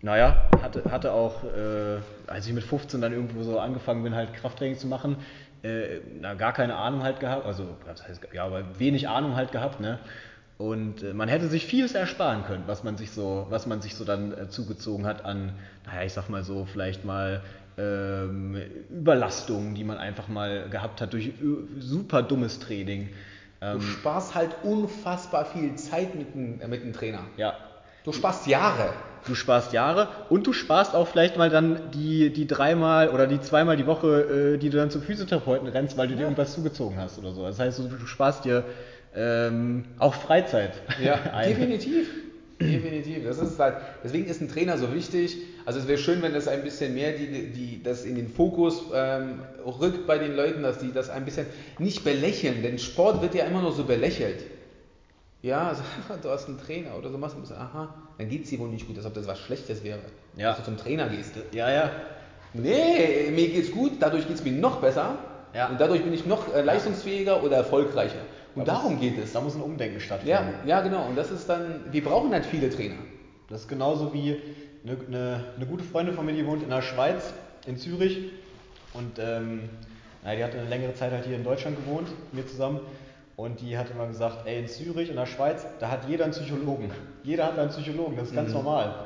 naja, hatte, hatte auch, äh, als ich mit 15 dann irgendwo so angefangen bin, halt Krafttraining zu machen, äh, na, gar keine Ahnung halt gehabt, also das heißt, ja, aber wenig Ahnung halt gehabt, ne? Und äh, man hätte sich vieles ersparen können, was man sich so, was man sich so dann äh, zugezogen hat an, naja, ich sag mal so, vielleicht mal ähm, Überlastungen, die man einfach mal gehabt hat durch ö- super dummes Training. Du Ähm, sparst halt unfassbar viel Zeit mit dem, äh, mit dem Trainer. ja, Du sparst Jahre. Du sparst Jahre und du sparst auch vielleicht mal dann die, die dreimal oder die zweimal die Woche, äh, die du dann zum Physiotherapeuten rennst, weil du dir Ja. irgendwas zugezogen hast oder so. Das heißt, du, du sparst dir ähm, auch Freizeit. Ja, ein. definitiv. Definitiv. Das ist halt, deswegen ist ein Trainer so wichtig. Also es wäre schön, wenn das ein bisschen mehr die, die, das in den Fokus ähm, rückt bei den Leuten, dass die das ein bisschen nicht belächeln, denn Sport wird ja immer nur so belächelt. Ja, also, du hast einen Trainer oder so machst du ein bisschen, aha, dann geht es dir wohl nicht gut, als ob das was Schlechtes wäre, Ja. dass du zum Trainer gehst. Ja, ja. Nee, mir geht's gut, dadurch geht's mir noch besser Ja. und dadurch bin ich noch äh, leistungsfähiger oder erfolgreicher. Und Da darum geht es. Da muss ein Umdenken stattfinden. Ja, ja, genau. Und das ist dann, wir brauchen halt viele Trainer. Das ist genauso wie eine, eine, eine gute Freundin von mir, die wohnt in der Schweiz, in Zürich. Und ähm, naja, die hat eine längere Zeit halt hier in Deutschland gewohnt, mit mir zusammen. Und die hat immer gesagt, ey, in Zürich, in der Schweiz, da hat jeder einen Psychologen. Jeder hat einen Psychologen, das ist ganz normal.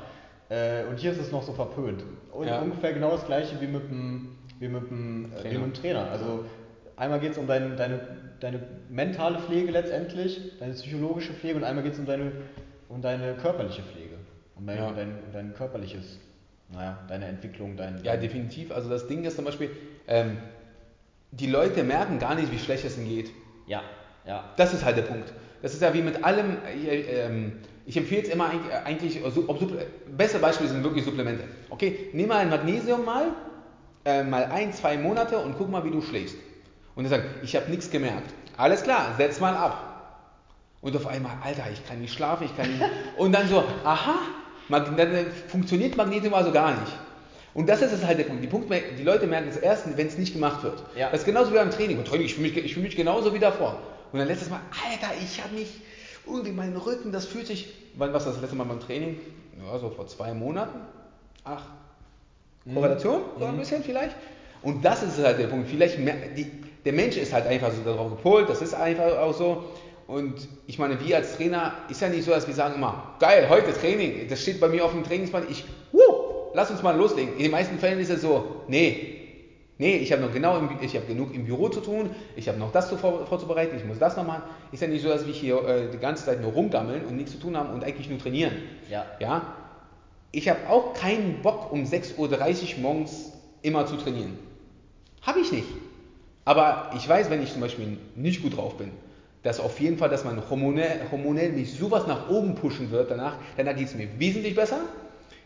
Äh, und hier ist es noch so verpönt. Und Ja. ungefähr genau das gleiche wie mit dem, wie mit dem, äh, wie Trainer. mit dem Trainer. Also einmal geht es um dein, deine, deine mentale Pflege letztendlich, deine psychologische Pflege und einmal geht es um deine, um deine körperliche Pflege. Um dein, Ja. um dein, um dein körperliches, naja, deine Entwicklung, dein. Ja, definitiv. Also das Ding ist zum Beispiel, ähm, die Leute merken gar nicht, wie schlecht es ihnen geht. ja, ja. Das ist halt der Punkt. Das ist ja wie mit allem, äh, ähm, ich empfehle es immer eigentlich, äh, eigentlich so- ob Supple- beste Beispiele sind wirklich Supplemente. Okay, nimm mal ein Magnesium mal, äh, mal ein, zwei Monate und guck mal, wie du schläfst. Und er sagt, ich habe nichts gemerkt. Alles klar, setz mal ab. Und auf einmal, Alter, ich kann nicht schlafen, ich kann nicht. Und dann so, aha, dann funktioniert Magnesium also gar nicht. Und das ist es halt der Punkt. Die, Punkt die Leute merken es erst, wenn es nicht gemacht wird. Ja. Das ist genauso wie beim Training. Und Training, ich fühle mich, ich fühle mich genauso wie davor. Und dann letztes Mal, Alter, ich habe mich, irgendwie mein Rücken, das fühlt sich, wann war das letzte Mal beim Training? Ja, so vor zwei Monaten. Ach, Korrelation, so ein bisschen vielleicht. Und das ist halt der Punkt. Vielleicht, mer- die, der Mensch ist halt einfach so darauf gepolt, das ist einfach auch so. Und ich meine, wir als Trainer, ist ja nicht so, dass wir sagen immer, geil, heute Training, das steht bei mir auf dem Trainingsplan, ich, wuh, lass uns mal loslegen. In den meisten Fällen ist es so, nee, nee, ich habe noch genau, im, ich habe genug im Büro zu tun, ich habe noch das zu vor, vorzubereiten, ich muss das noch machen. Ist ja nicht so, dass wir hier äh, die ganze Zeit nur rumgammeln und nichts zu tun haben und eigentlich nur trainieren. Ja. Ja, ich habe auch keinen Bock, um 6.30 Uhr morgens immer zu trainieren. Habe ich nicht. Aber ich weiß, wenn ich zum Beispiel nicht gut drauf bin, dass auf jeden Fall, dass man hormonell, hormonell mich sowas nach oben pushen wird danach, danach geht es mir wesentlich besser.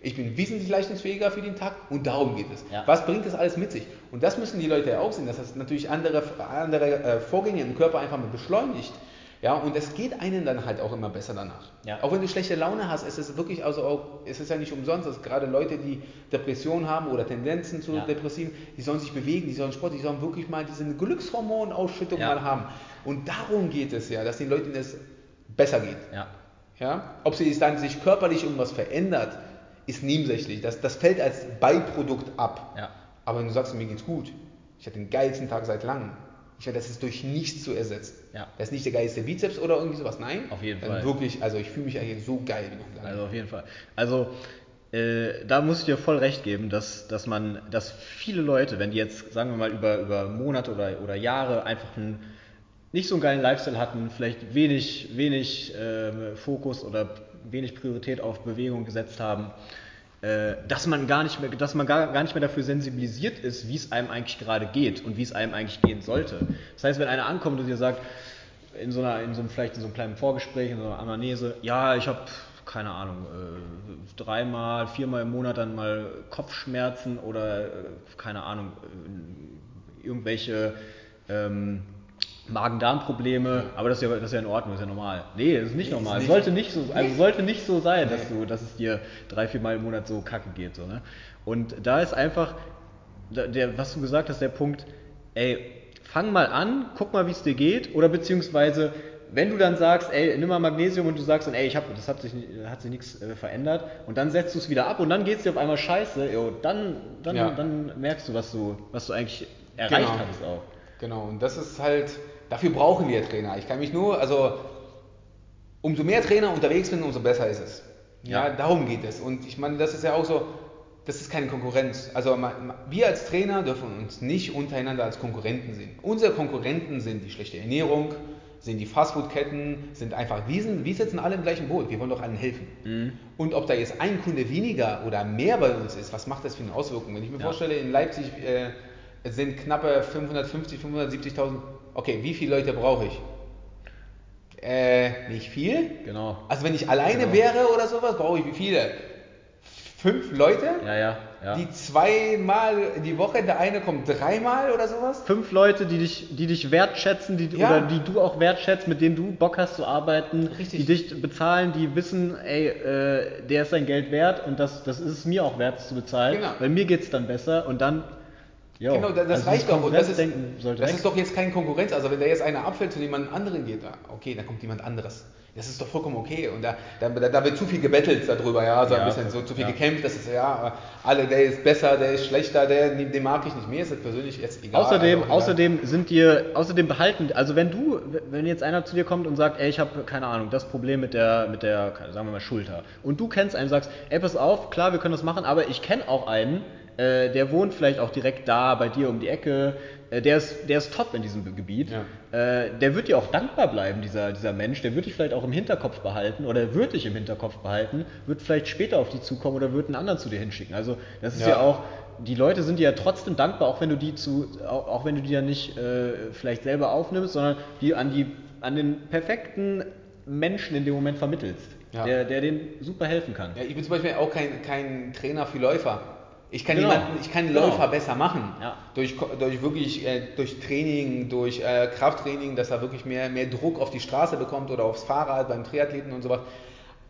Ich bin wesentlich leistungsfähiger für den Tag und darum geht es. Ja. Was bringt das alles mit sich? Und das müssen die Leute ja auch sehen, dass das natürlich andere, andere äh, Vorgänge im Körper einfach mal beschleunigt. Ja, und es geht einem dann halt auch immer besser danach. Ja. Auch wenn du schlechte Laune hast, ist es wirklich, also auch, ist es ja nicht umsonst, dass gerade Leute, die Depressionen haben oder Tendenzen zu Ja. Depressiven, die sollen sich bewegen, die sollen Sport, die sollen wirklich mal diese Glückshormonausschüttung Ja. mal haben. Und darum geht es ja, dass den Leuten es besser geht. Ja. Ja? Ob sie dann sich körperlich irgendwas verändert, ist nebensächlich. Das, das fällt als Beiprodukt ab. Ja. Aber wenn du sagst, mir geht's gut, ich hatte den geilsten Tag seit langem, ich meine, das ist durch nichts zu ersetzen. Ja. Das ist nicht der geilste Bizeps oder irgendwie sowas, nein. Auf jeden Fall. Wirklich, also ich fühle mich eigentlich so geil. Also auf jeden Fall. Also äh, da muss ich dir voll recht geben, dass, dass man, dass viele Leute, wenn die jetzt, sagen wir mal, über, über Monate oder, oder Jahre einfach einen nicht so einen geilen Lifestyle hatten, vielleicht wenig, wenig ähm, Fokus oder wenig Priorität auf Bewegung gesetzt haben, äh, dass man gar nicht mehr, dass man gar, gar nicht mehr dafür sensibilisiert ist, wie es einem eigentlich gerade geht und wie es einem eigentlich gehen sollte. Das heißt, wenn einer ankommt und dir sagt, in so einer, in so einem, vielleicht in so einem kleinen Vorgespräch, in so einer Anamnese, ja, ich habe, keine Ahnung, äh, dreimal, viermal im Monat dann mal Kopfschmerzen oder, äh, keine Ahnung, äh, irgendwelche ähm, Magen-Darm-Probleme, aber das ist, ja, das ist ja in Ordnung, das ist ja normal. Nee, das ist nicht Nee, ist normal. nicht- sollte nicht so, also sollte nicht so sein, dass, Nee. du, dass es dir drei, viermal im Monat so kacke geht. So, ne? Und da ist einfach, der, was du gesagt hast, der Punkt, ey, fang mal an, guck mal, wie es dir geht, oder beziehungsweise, wenn du dann sagst, ey, nimm mal Magnesium und du sagst dann, ey, ich hab, das hat sich, hat sich nichts äh, verändert, und dann setzt du es wieder ab und dann geht es dir auf einmal scheiße, jo, dann, dann, Ja. dann merkst du, was du, was du eigentlich erreicht Genau. hattest auch. Genau, und das ist halt, dafür brauchen wir Trainer. Ich kann mich nur, also umso mehr Trainer unterwegs sind, umso besser ist es. Ja, Ja. darum geht es. Und ich meine, das ist ja auch so, das ist keine Konkurrenz. Also wir als Trainer dürfen uns nicht untereinander als Konkurrenten sehen. Unsere Konkurrenten sind die schlechte Ernährung, sind die Fastfood-Ketten, sind einfach, wir, sind, wir sitzen alle im gleichen Boot, wir wollen doch allen helfen. Und ob da jetzt ein Kunde weniger oder mehr bei uns ist, was macht das für eine Auswirkung? Wenn ich mir Ja. vorstelle, in Leipzig äh, sind knappe 550, 570.000, okay, wie viele Leute brauche ich? Äh, nicht viel. Genau. Also wenn ich alleine Genau. wäre oder sowas, brauche ich wie viele? Fünf Leute? Ja, ja. Ja. die zweimal die Woche, der eine kommt dreimal oder sowas. Fünf Leute, die dich, die dich wertschätzen, die, Ja. oder die du auch wertschätzt, mit denen du Bock hast zu arbeiten, Richtig. die dich bezahlen, die wissen, ey, äh, der ist sein Geld wert und das, das ist es mir auch wert es zu bezahlen, Genau. weil mir geht's dann besser und dann, jo, Genau, das, also reicht doch. Und das ist, das weg. ist doch jetzt keine Konkurrenz. Also wenn da jetzt einer abfällt zu jemand anderen geht, okay, dann kommt jemand anderes. Das ist doch vollkommen okay. Und da, da, da wird zu viel gebettelt darüber, ja, so ein Ja, bisschen so zu viel ja. gekämpft. Das ist ja, alle, der ist besser, der ist schlechter, der, den mag ich nicht. Mir ist das persönlich jetzt egal. Außerdem, Also außerdem sind dir, außerdem behalten, also wenn du, wenn jetzt einer zu dir kommt und sagt, ey, ich habe keine Ahnung, das Problem mit der, mit der, sagen wir mal Schulter, und du kennst einen, und sagst, ey, pass auf, klar, wir können das machen, aber ich kenne auch einen, äh, der wohnt vielleicht auch direkt da bei dir um die Ecke, äh, der ist, der ist top in diesem Gebiet, Ja. äh, der wird dir auch dankbar bleiben, dieser, dieser Mensch, der wird dich vielleicht auch im Hinterkopf behalten oder wird dich im Hinterkopf behalten, wird vielleicht später auf dich zukommen oder wird einen anderen zu dir hinschicken. Also das ist ja, Ja. auch, die Leute sind dir ja trotzdem dankbar, auch wenn du die zu, auch, auch wenn du die ja nicht äh, vielleicht selber aufnimmst, sondern die an die an den perfekten Menschen in dem Moment vermittelst, Ja. der, der denen super helfen kann. Ja, ich bin zum Beispiel auch kein, kein Trainer für Läufer. Ich kann Genau. jemanden, ich kann Genau. Läufer besser machen. Ja. Durch, durch wirklich, äh, durch Training, durch äh, Krafttraining, dass er wirklich mehr, mehr Druck auf die Straße bekommt oder aufs Fahrrad beim Triathleten und sowas.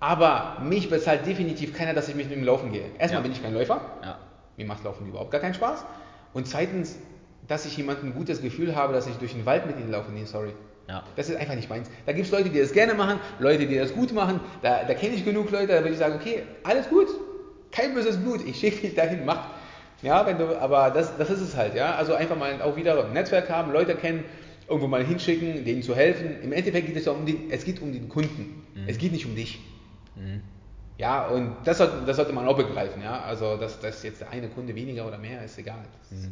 Aber mich bezahlt definitiv keiner, dass ich mit ihm laufen gehe. Erstmal Ja. bin ich kein Läufer. Ja. Mir macht Laufen überhaupt gar keinen Spaß. Und zweitens, dass ich jemandem ein gutes Gefühl habe, dass ich durch den Wald mit ihnen laufe. Nee, sorry. Ja. Das ist einfach nicht meins. Da gibt es Leute, die das gerne machen, Leute, die das gut machen. Da, da kenne ich genug Leute, da würde ich sagen, okay, alles gut, kein böses Blut, ich schicke dich dahin, mach. Ja, wenn du, aber das, das ist es halt, ja. Also einfach mal auch wieder ein Netzwerk haben, Leute kennen, irgendwo mal hinschicken, denen zu helfen. Im Endeffekt geht es ja um den, es geht um den Kunden. Es geht nicht um dich. Ja, und das, sollte- das sollte man auch begreifen, ja. Also, dass, dass jetzt der eine Kunde weniger oder mehr ist, egal. Das ist,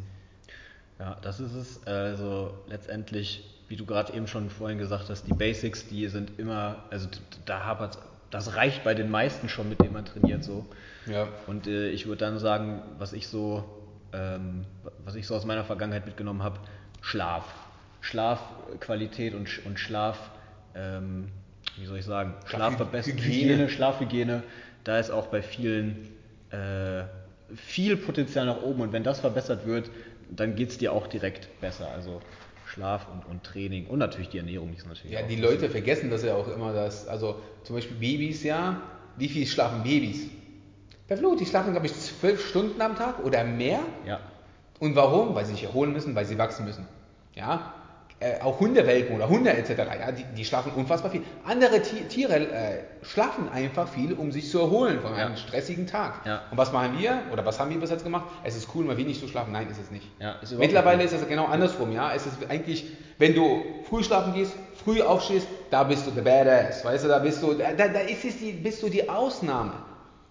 Ja, das ist es. Also letztendlich, wie du gerade eben schon vorhin gesagt hast, die Basics, die sind immer, also da hapert das reicht bei den meisten schon, mit denen man trainiert so. Ja. Und äh, ich würde dann sagen, was ich so, ähm, was ich so aus meiner Vergangenheit mitgenommen habe, Schlaf. Schlafqualität und, und Schlaf, ähm, wie soll ich sagen, Schlafverbesserung, Hygiene. Hygiene, Schlafhygiene, da ist auch bei vielen äh, viel Potenzial nach oben und wenn das verbessert wird, dann geht es dir auch direkt besser. Also Schlaf und, und Training und natürlich die Ernährung die ist natürlich Ja, die. Leute vergessen das ja auch immer, dass, also zum Beispiel Babys, ja, wie viel schlafen Babys? Bei Flo, die schlafen, glaube ich, zwölf Stunden am Tag oder mehr. Ja, Und warum? Weil sie sich erholen müssen, weil sie wachsen müssen. Ja, äh, auch Hundewelpen oder Hunde etc., ja, die, die schlafen unfassbar viel. Andere Ti- Tiere äh, schlafen einfach viel, um sich zu erholen von einem Ja. stressigen Tag. Ja. Und was machen wir? Oder was haben wir bis jetzt gemacht? Es ist cool, mal wenig zu schlafen. Nein, ist es nicht. Ja, ist Mittlerweile nicht ist es genau andersrum. Ja, es ist eigentlich, wenn du früh schlafen gehst, früh aufstehst, da bist du the badass. Weißt du, da bist du, da da ist es die, bist du die Ausnahme.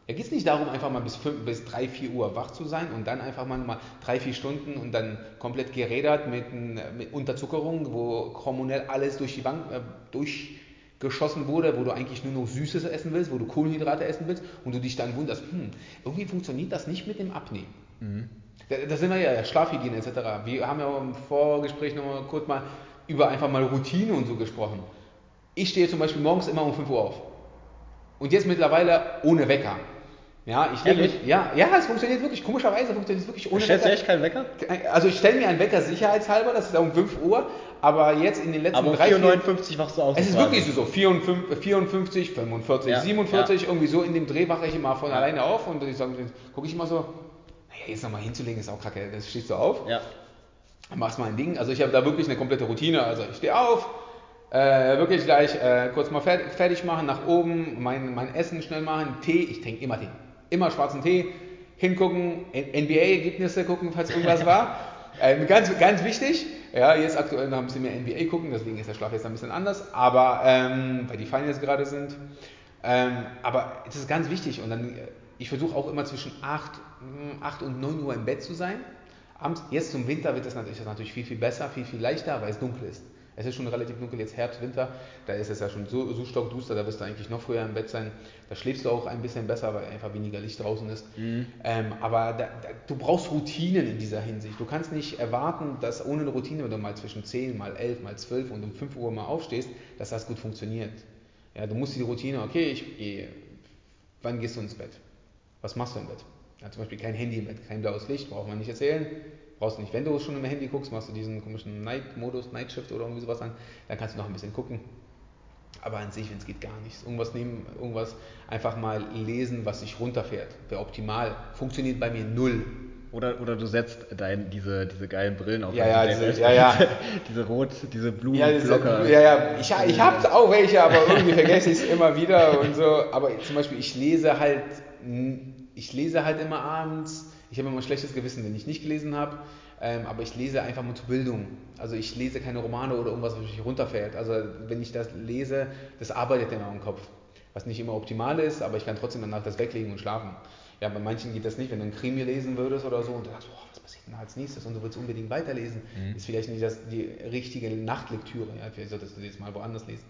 Da geht es nicht darum, einfach mal bis, 5, bis 3, 4 Uhr wach zu sein und dann einfach mal, mal 3, 4 Stunden und dann komplett gerädert mit, mit Unterzuckerung, wo hormonell alles durch die Bank äh, durchgeschossen wurde, wo du eigentlich nur noch Süßes essen willst, wo du Kohlenhydrate essen willst und du dich dann wunderst, hm, irgendwie funktioniert das nicht mit dem Abnehmen. Da, da sind wir ja, Schlafhygiene etc. Wir haben ja im Vorgespräch noch mal kurz mal über einfach mal Routine und so gesprochen. Ich stehe zum Beispiel morgens immer um 5 Uhr auf. Und jetzt mittlerweile ohne Wecker. Ja, ich lege Ehrlich? mich, ja, ja, es funktioniert wirklich, komischerweise funktioniert es wirklich ohne Stellst du Wecker. echt keinen Wecker? Also ich stelle mir einen Wecker sicherheitshalber, das ist um 5 Uhr, aber jetzt in den letzten Aber um drei, 4.59 vier- Uhr wachst du aus. es ist quasi. wirklich so, 54, 54 45, Ja, 47, irgendwie so in dem Dreh wache ich immer von alleine auf und ich sage, gucke ich immer so, naja, jetzt nochmal hinzulegen ist auch kacke, das stehst du auf, Ja. machst mal ein Ding. Also ich habe da wirklich eine komplette Routine. Also ich stehe auf, äh, wirklich gleich äh, kurz mal fertig, fertig machen, nach oben, mein, mein Essen schnell machen, Tee, ich trinke immer Tee. Immer schwarzen Tee, hingucken, NBA-Ergebnisse gucken, falls irgendwas war. Ähm, ganz, ganz wichtig. Ja, jetzt aktuell noch ein bisschen mehr NBA gucken, deswegen ist der Schlaf jetzt ein bisschen anders, aber ähm, weil die Finals gerade sind. Ähm, aber es ist ganz wichtig und dann, äh, ich versuche auch immer zwischen 8, mm, 8 und 9 Uhr im Bett zu sein. Abends, jetzt zum Winter wird das natürlich, das natürlich viel, viel besser, viel, viel leichter, weil es dunkel ist. Es ist schon relativ dunkel, jetzt Herbst, Winter, da ist es ja schon so, so stockduster, da wirst du eigentlich noch früher im Bett sein. Da schläfst du auch ein bisschen besser, weil einfach weniger Licht draußen ist. Ähm, aber da, da, du brauchst Routinen in dieser Hinsicht. Du kannst nicht erwarten, dass ohne eine Routine, wenn du mal zwischen 10, mal 11, mal 12 und um 5 Uhr mal aufstehst, dass das gut funktioniert. Ja, du musst die Routine, okay, ich gehe, wann gehst du ins Bett? Was machst du im Bett? Ja, zum Beispiel kein Handy im Bett, kein blaues Licht, braucht man nicht erzählen. Brauchst du nicht. Wenn du schon im Handy guckst, machst du diesen komischen Night-Modus, Night Shift oder irgendwie sowas an, dann kannst du noch ein bisschen gucken. Aber an sich, wenn es geht, gar nichts. Irgendwas nehmen, irgendwas einfach mal lesen, was sich runterfährt. Wäre optimal. Funktioniert bei mir null. Oder, oder du setzt dein, diese, diese geilen Brillen auf. Ja, ja, diese, ja, ja. diese rot, diese Blue Ja, diese, Blocker. ja, ja. Ich, ich habe auch welche, aber irgendwie vergesse ich es immer wieder und so. Aber zum Beispiel, ich lese halt, ich lese halt immer abends. Ich habe immer ein schlechtes Gewissen, wenn ich nicht gelesen habe. Ähm, aber ich lese einfach mal zur Bildung. Also ich lese keine Romane oder irgendwas, was mich runterfährt. Also wenn ich das lese, das arbeitet in meinem Kopf. Was nicht immer optimal ist, aber ich kann trotzdem danach das weglegen und schlafen. Ja, bei manchen geht das nicht, wenn du ein Krimi lesen würdest oder so und du sagst, boah, was passiert denn als nächstes und du willst unbedingt weiterlesen, mhm. ist vielleicht nicht das, die richtige Nachtlektüre. Ja, vielleicht solltest du jetzt mal woanders lesen.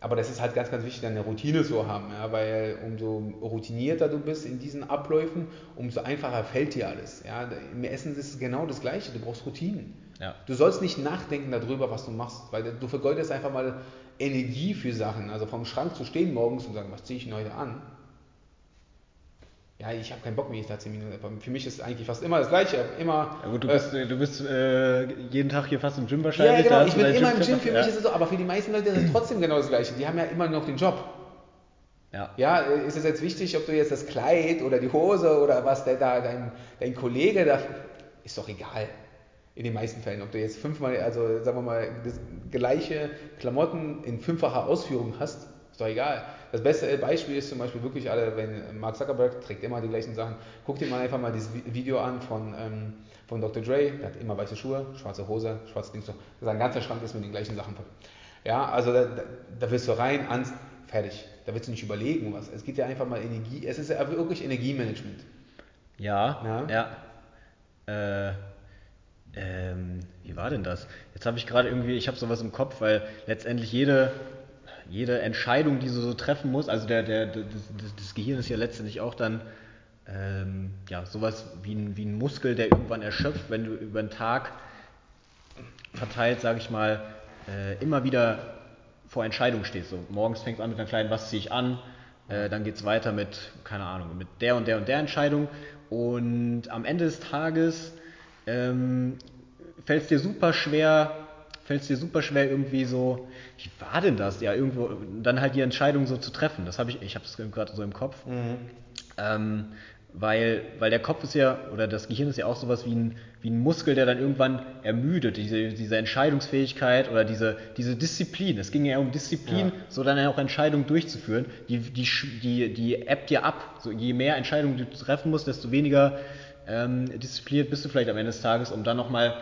Aber das ist halt ganz, ganz wichtig, eine Routine zu haben, ja, weil umso routinierter du bist in diesen Abläufen, umso einfacher fällt dir alles. Ja. Im Essen ist es genau das Gleiche, du brauchst Routinen. Ja. Du sollst nicht nachdenken darüber, was du machst, weil du vergeudest einfach mal Energie für Sachen. Also vom Schrank zu stehen morgens und sagen, was ziehe ich denn heute an? Ja, ich habe keinen Bock, ich da 10 Minuten. Für mich ist eigentlich fast immer das Gleiche. Immer, ja, gut, du bist, äh, du bist äh, jeden Tag hier fast im Gym wahrscheinlich. Ja, genau, ich bin immer im Gym, für mich ist es so, aber für die meisten Leute ist es trotzdem genau das Gleiche. Die haben ja immer noch den Job. Ja. ja, ist es jetzt wichtig, ob du jetzt das Kleid oder die Hose oder was der da, dein, dein Kollege da, ist doch egal. In den meisten Fällen. Ob du jetzt fünfmal, also sagen wir mal, das gleiche Klamotten in fünffacher Ausführung hast, ist doch egal. Das beste Beispiel ist zum Beispiel wirklich alle, wenn Mark Zuckerberg trägt immer die gleichen Sachen. Guck dir mal einfach mal dieses Video an von, ähm, von Dr. Dre, der hat immer weiße Schuhe, schwarze Hose, schwarzes Ding. Sein ganzer Schrank ist mit den gleichen Sachen voll. Ja, also da, da, da willst du rein, an, fertig. Da willst du nicht überlegen, was. Es geht ja einfach mal Energie, es ist ja wirklich Energiemanagement. Ja, ja. ja. Äh, ähm, wie war denn das? Jetzt habe ich gerade irgendwie, ich habe sowas im Kopf, weil letztendlich jede jede Entscheidung, die du so treffen musst, also der, der, das, das Gehirn ist ja letztendlich auch dann ähm, ja, sowas wie ein, wie ein Muskel, der irgendwann erschöpft, wenn du über den Tag verteilt, sage ich mal, äh, immer wieder vor Entscheidungen stehst. So, morgens fängst du an mit einer kleinen, was ziehe ich an, äh, dann geht es weiter mit, keine Ahnung, mit der und der und der Entscheidung und am Ende des Tages ähm, fällt es dir super schwer, fällt es dir super schwer irgendwie so, wie war denn das? Ja, irgendwo, dann halt die Entscheidung so zu treffen. Das habe ich, ich habe es gerade so im Kopf. Mhm. Ähm, weil, weil der Kopf ist ja, oder das Gehirn ist ja auch sowas wie ein, wie ein Muskel, der dann irgendwann ermüdet, diese, diese Entscheidungsfähigkeit oder diese, diese Disziplin. Es ging ja um Disziplin, ja. so dann auch Entscheidungen durchzuführen. Die, die, die, die appt dir ab. So, je mehr Entscheidungen du treffen musst, desto weniger ähm, diszipliniert bist du vielleicht am Ende des Tages, um dann nochmal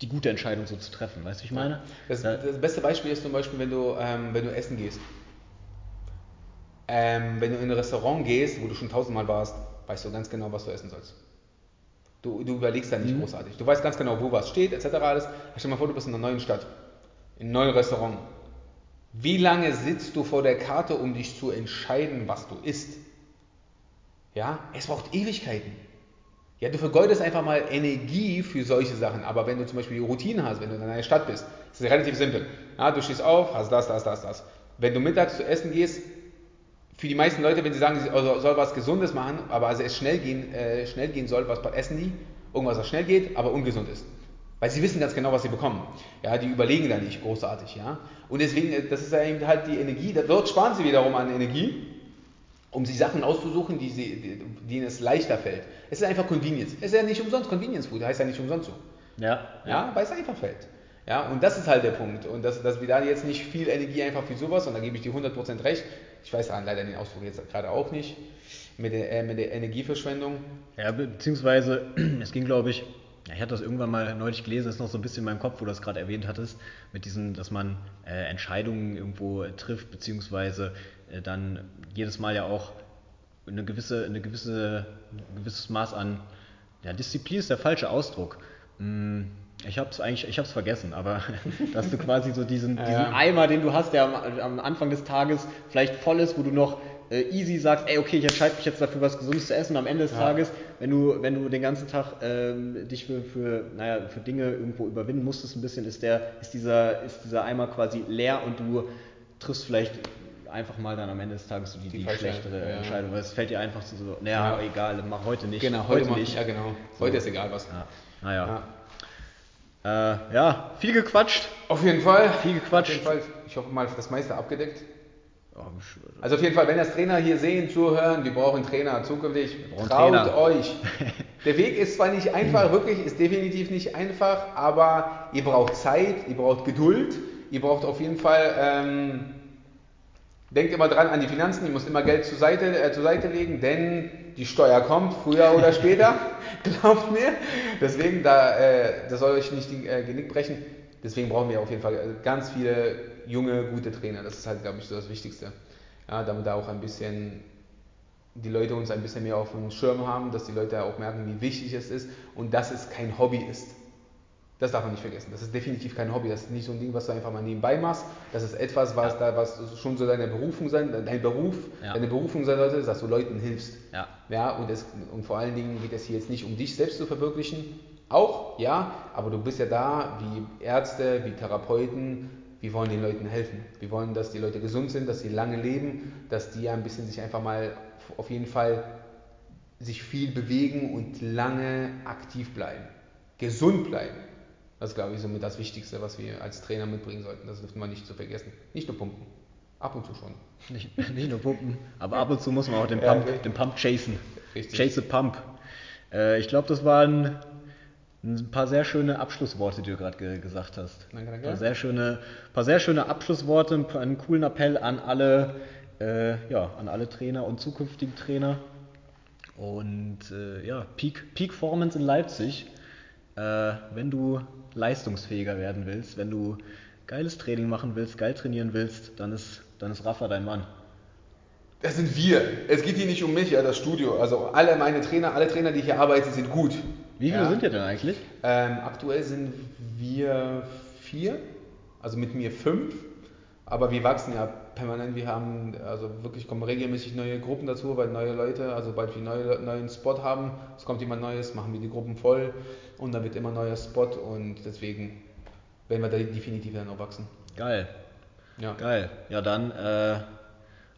die gute Entscheidung so zu treffen. Weißt du, ich meine? Das, das, beste Beispiel ist zum Beispiel, wenn du, ähm, wenn du essen gehst. Ähm, wenn du in ein Restaurant gehst, wo du schon tausendmal warst, weißt du ganz genau, was du essen sollst. Du, du überlegst da nicht mhm. großartig. Du weißt ganz genau, wo was steht, etc. Alles. Stell dir mal vor, du bist in einer neuen Stadt, in einem neuen Restaurant. Wie lange sitzt du vor der Karte, um dich zu entscheiden, was du isst? Ja, es braucht Ewigkeiten. Ja, du vergeudest einfach mal Energie für solche Sachen. Aber wenn du zum Beispiel die Routine hast, wenn du in einer Stadt bist, ist es relativ simpel. Ja, du stehst auf, hast das, das, das, das. Wenn du mittags zu essen gehst, für die meisten Leute, wenn sie sagen, sie soll was Gesundes machen, aber also es schnell gehen, äh, schnell gehen soll, was essen die? Irgendwas, was schnell geht, aber ungesund ist. Weil sie wissen ganz genau, was sie bekommen. Ja, die überlegen da nicht großartig. Ja? Und deswegen, äh, das ist halt die Energie, dort sparen sie wiederum an Energie um sich Sachen auszusuchen, die sie, die, denen es leichter fällt. Es ist einfach Convenience. Es ist ja nicht umsonst Convenience Food, heißt ja nicht umsonst so. Ja. Ja, weil es einfach fällt. Ja, und das ist halt der Punkt. Und dass, dass wir da jetzt nicht viel Energie einfach für sowas, und da gebe ich dir 100% recht, ich weiß leider den Ausdruck jetzt gerade auch nicht, mit der, äh, mit der Energieverschwendung. Ja, beziehungsweise, es ging glaube ich, ich hatte das irgendwann mal neulich gelesen, das ist noch so ein bisschen in meinem Kopf, wo du das gerade erwähnt hattest, mit diesen, dass man äh, Entscheidungen irgendwo trifft, beziehungsweise äh, dann jedes Mal ja auch eine gewisse, eine gewisse, ein gewisses Maß an ja, Disziplin ist der falsche Ausdruck. Hm, ich habe es eigentlich, ich habe es vergessen, aber dass du quasi so diesen, diesen ja. Eimer, den du hast, der am, am, Anfang des Tages vielleicht voll ist, wo du noch äh, easy sagst, ey, okay, ich entscheide mich jetzt dafür, was Gesundes zu essen. Und am Ende des ja. Tages, wenn du, wenn du den ganzen Tag ähm, dich für, für, naja, für Dinge irgendwo überwinden musstest, ein bisschen, ist der, ist dieser, ist dieser Eimer quasi leer und du triffst vielleicht einfach mal dann am Ende des Tages so die, Die die, schlechtere ja. Entscheidung. Weil es fällt dir einfach so, naja, Ja. egal, mach heute nicht. Genau, heute, heute nicht. Ja, genau. So. Heute ist egal was. Ja. Naja. Ja. Äh, ja, viel gequatscht. Auf jeden Fall. Viel gequatscht. Auf jeden Fall. Ich hoffe mal, das meiste abgedeckt. Also auf jeden Fall, wenn das Trainer hier sehen, zuhören, wir brauchen Trainer zukünftig, brauchen traut Trainer. euch. Der Weg ist zwar nicht einfach, wirklich, ist definitiv nicht einfach, aber ihr braucht Zeit, ihr braucht Geduld, ihr braucht auf jeden Fall, ähm, denkt immer dran an die Finanzen, ihr müsst immer Geld zur Seite, äh, zur Seite legen, denn die Steuer kommt, früher oder später, glaubt mir. Deswegen, da, äh, das soll euch nicht die äh, Genick brechen. Deswegen brauchen wir auf jeden Fall äh, ganz viele junge, gute Trainer. Das ist halt, glaube ich, so das Wichtigste. Ja, damit da auch ein bisschen die Leute uns ein bisschen mehr auf dem Schirm haben, dass die Leute auch merken, wie wichtig es ist und dass es kein Hobby ist. Das darf man nicht vergessen. Das ist definitiv kein Hobby. Das ist nicht so ein Ding, was du einfach mal nebenbei machst. Das ist etwas, was, da, was schon so deine Berufung sein, dein Beruf, Ja. deine Berufung sein sollte, dass du Leuten hilfst. Ja. Ja, und, es, und vor allen Dingen geht es hier jetzt nicht um dich selbst zu verwirklichen. Auch, ja, aber du bist ja da wie Ärzte, wie Therapeuten. Wir wollen den Leuten helfen. Wir wollen, dass die Leute gesund sind, dass sie lange leben, dass die ein bisschen sich einfach mal auf jeden Fall sich viel bewegen und lange aktiv bleiben. Gesund bleiben. Das ist, glaube ich, somit das Wichtigste, was wir als Trainer mitbringen sollten. Das dürfen wir nicht zu vergessen. Nicht nur pumpen. Ab und zu schon. Nicht, nicht nur pumpen, aber ab und zu muss man auch den Ja, Pump, okay. den Pump chasen. Richtig. Chase the Pump. Äh, ich glaube, das waren ein paar sehr schöne Abschlussworte, die du gerade ge gesagt hast. Danke, danke. Ein paar sehr schöne, paar sehr schöne Abschlussworte, einen coolen Appell an alle, äh, ja, an alle Trainer und zukünftigen Trainer. Und äh, ja, Peak, Peak Performance in Leipzig. Äh, wenn du leistungsfähiger werden willst, wenn du geiles Training machen willst, geil trainieren willst, dann ist, dann ist Rafa dein Mann. Das sind wir. Es geht hier nicht um mich, ja, das Studio. Also alle meine Trainer, alle Trainer, die hier arbeiten, sind gut. Wie viele Ja. sind ihr denn eigentlich? Ähm, aktuell sind wir vier, also mit mir fünf, aber wir wachsen ja permanent. Wir haben, also wirklich kommen regelmäßig neue Gruppen dazu, weil neue Leute, also bald wir neue, neuen Spot haben, es kommt immer Neues, machen wir die Gruppen voll und dann wird immer neuer Spot und deswegen werden wir da definitiv dann auch wachsen. Geil, Ja, geil. Ja, dann äh,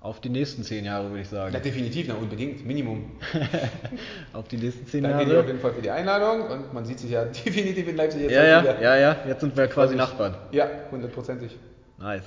auf die nächsten zehn Jahre, würde ich sagen. ja definitiv, na, unbedingt, Minimum. Auf die nächsten zehn Danke dir auf Jahre. jeden Fall für die Einladung und man sieht sich ja definitiv in Leipzig jetzt Ja, auch ja, wieder. ja, ja. Jetzt sind wir quasi. Nachbarn. Ja, hundertprozentig. Nice.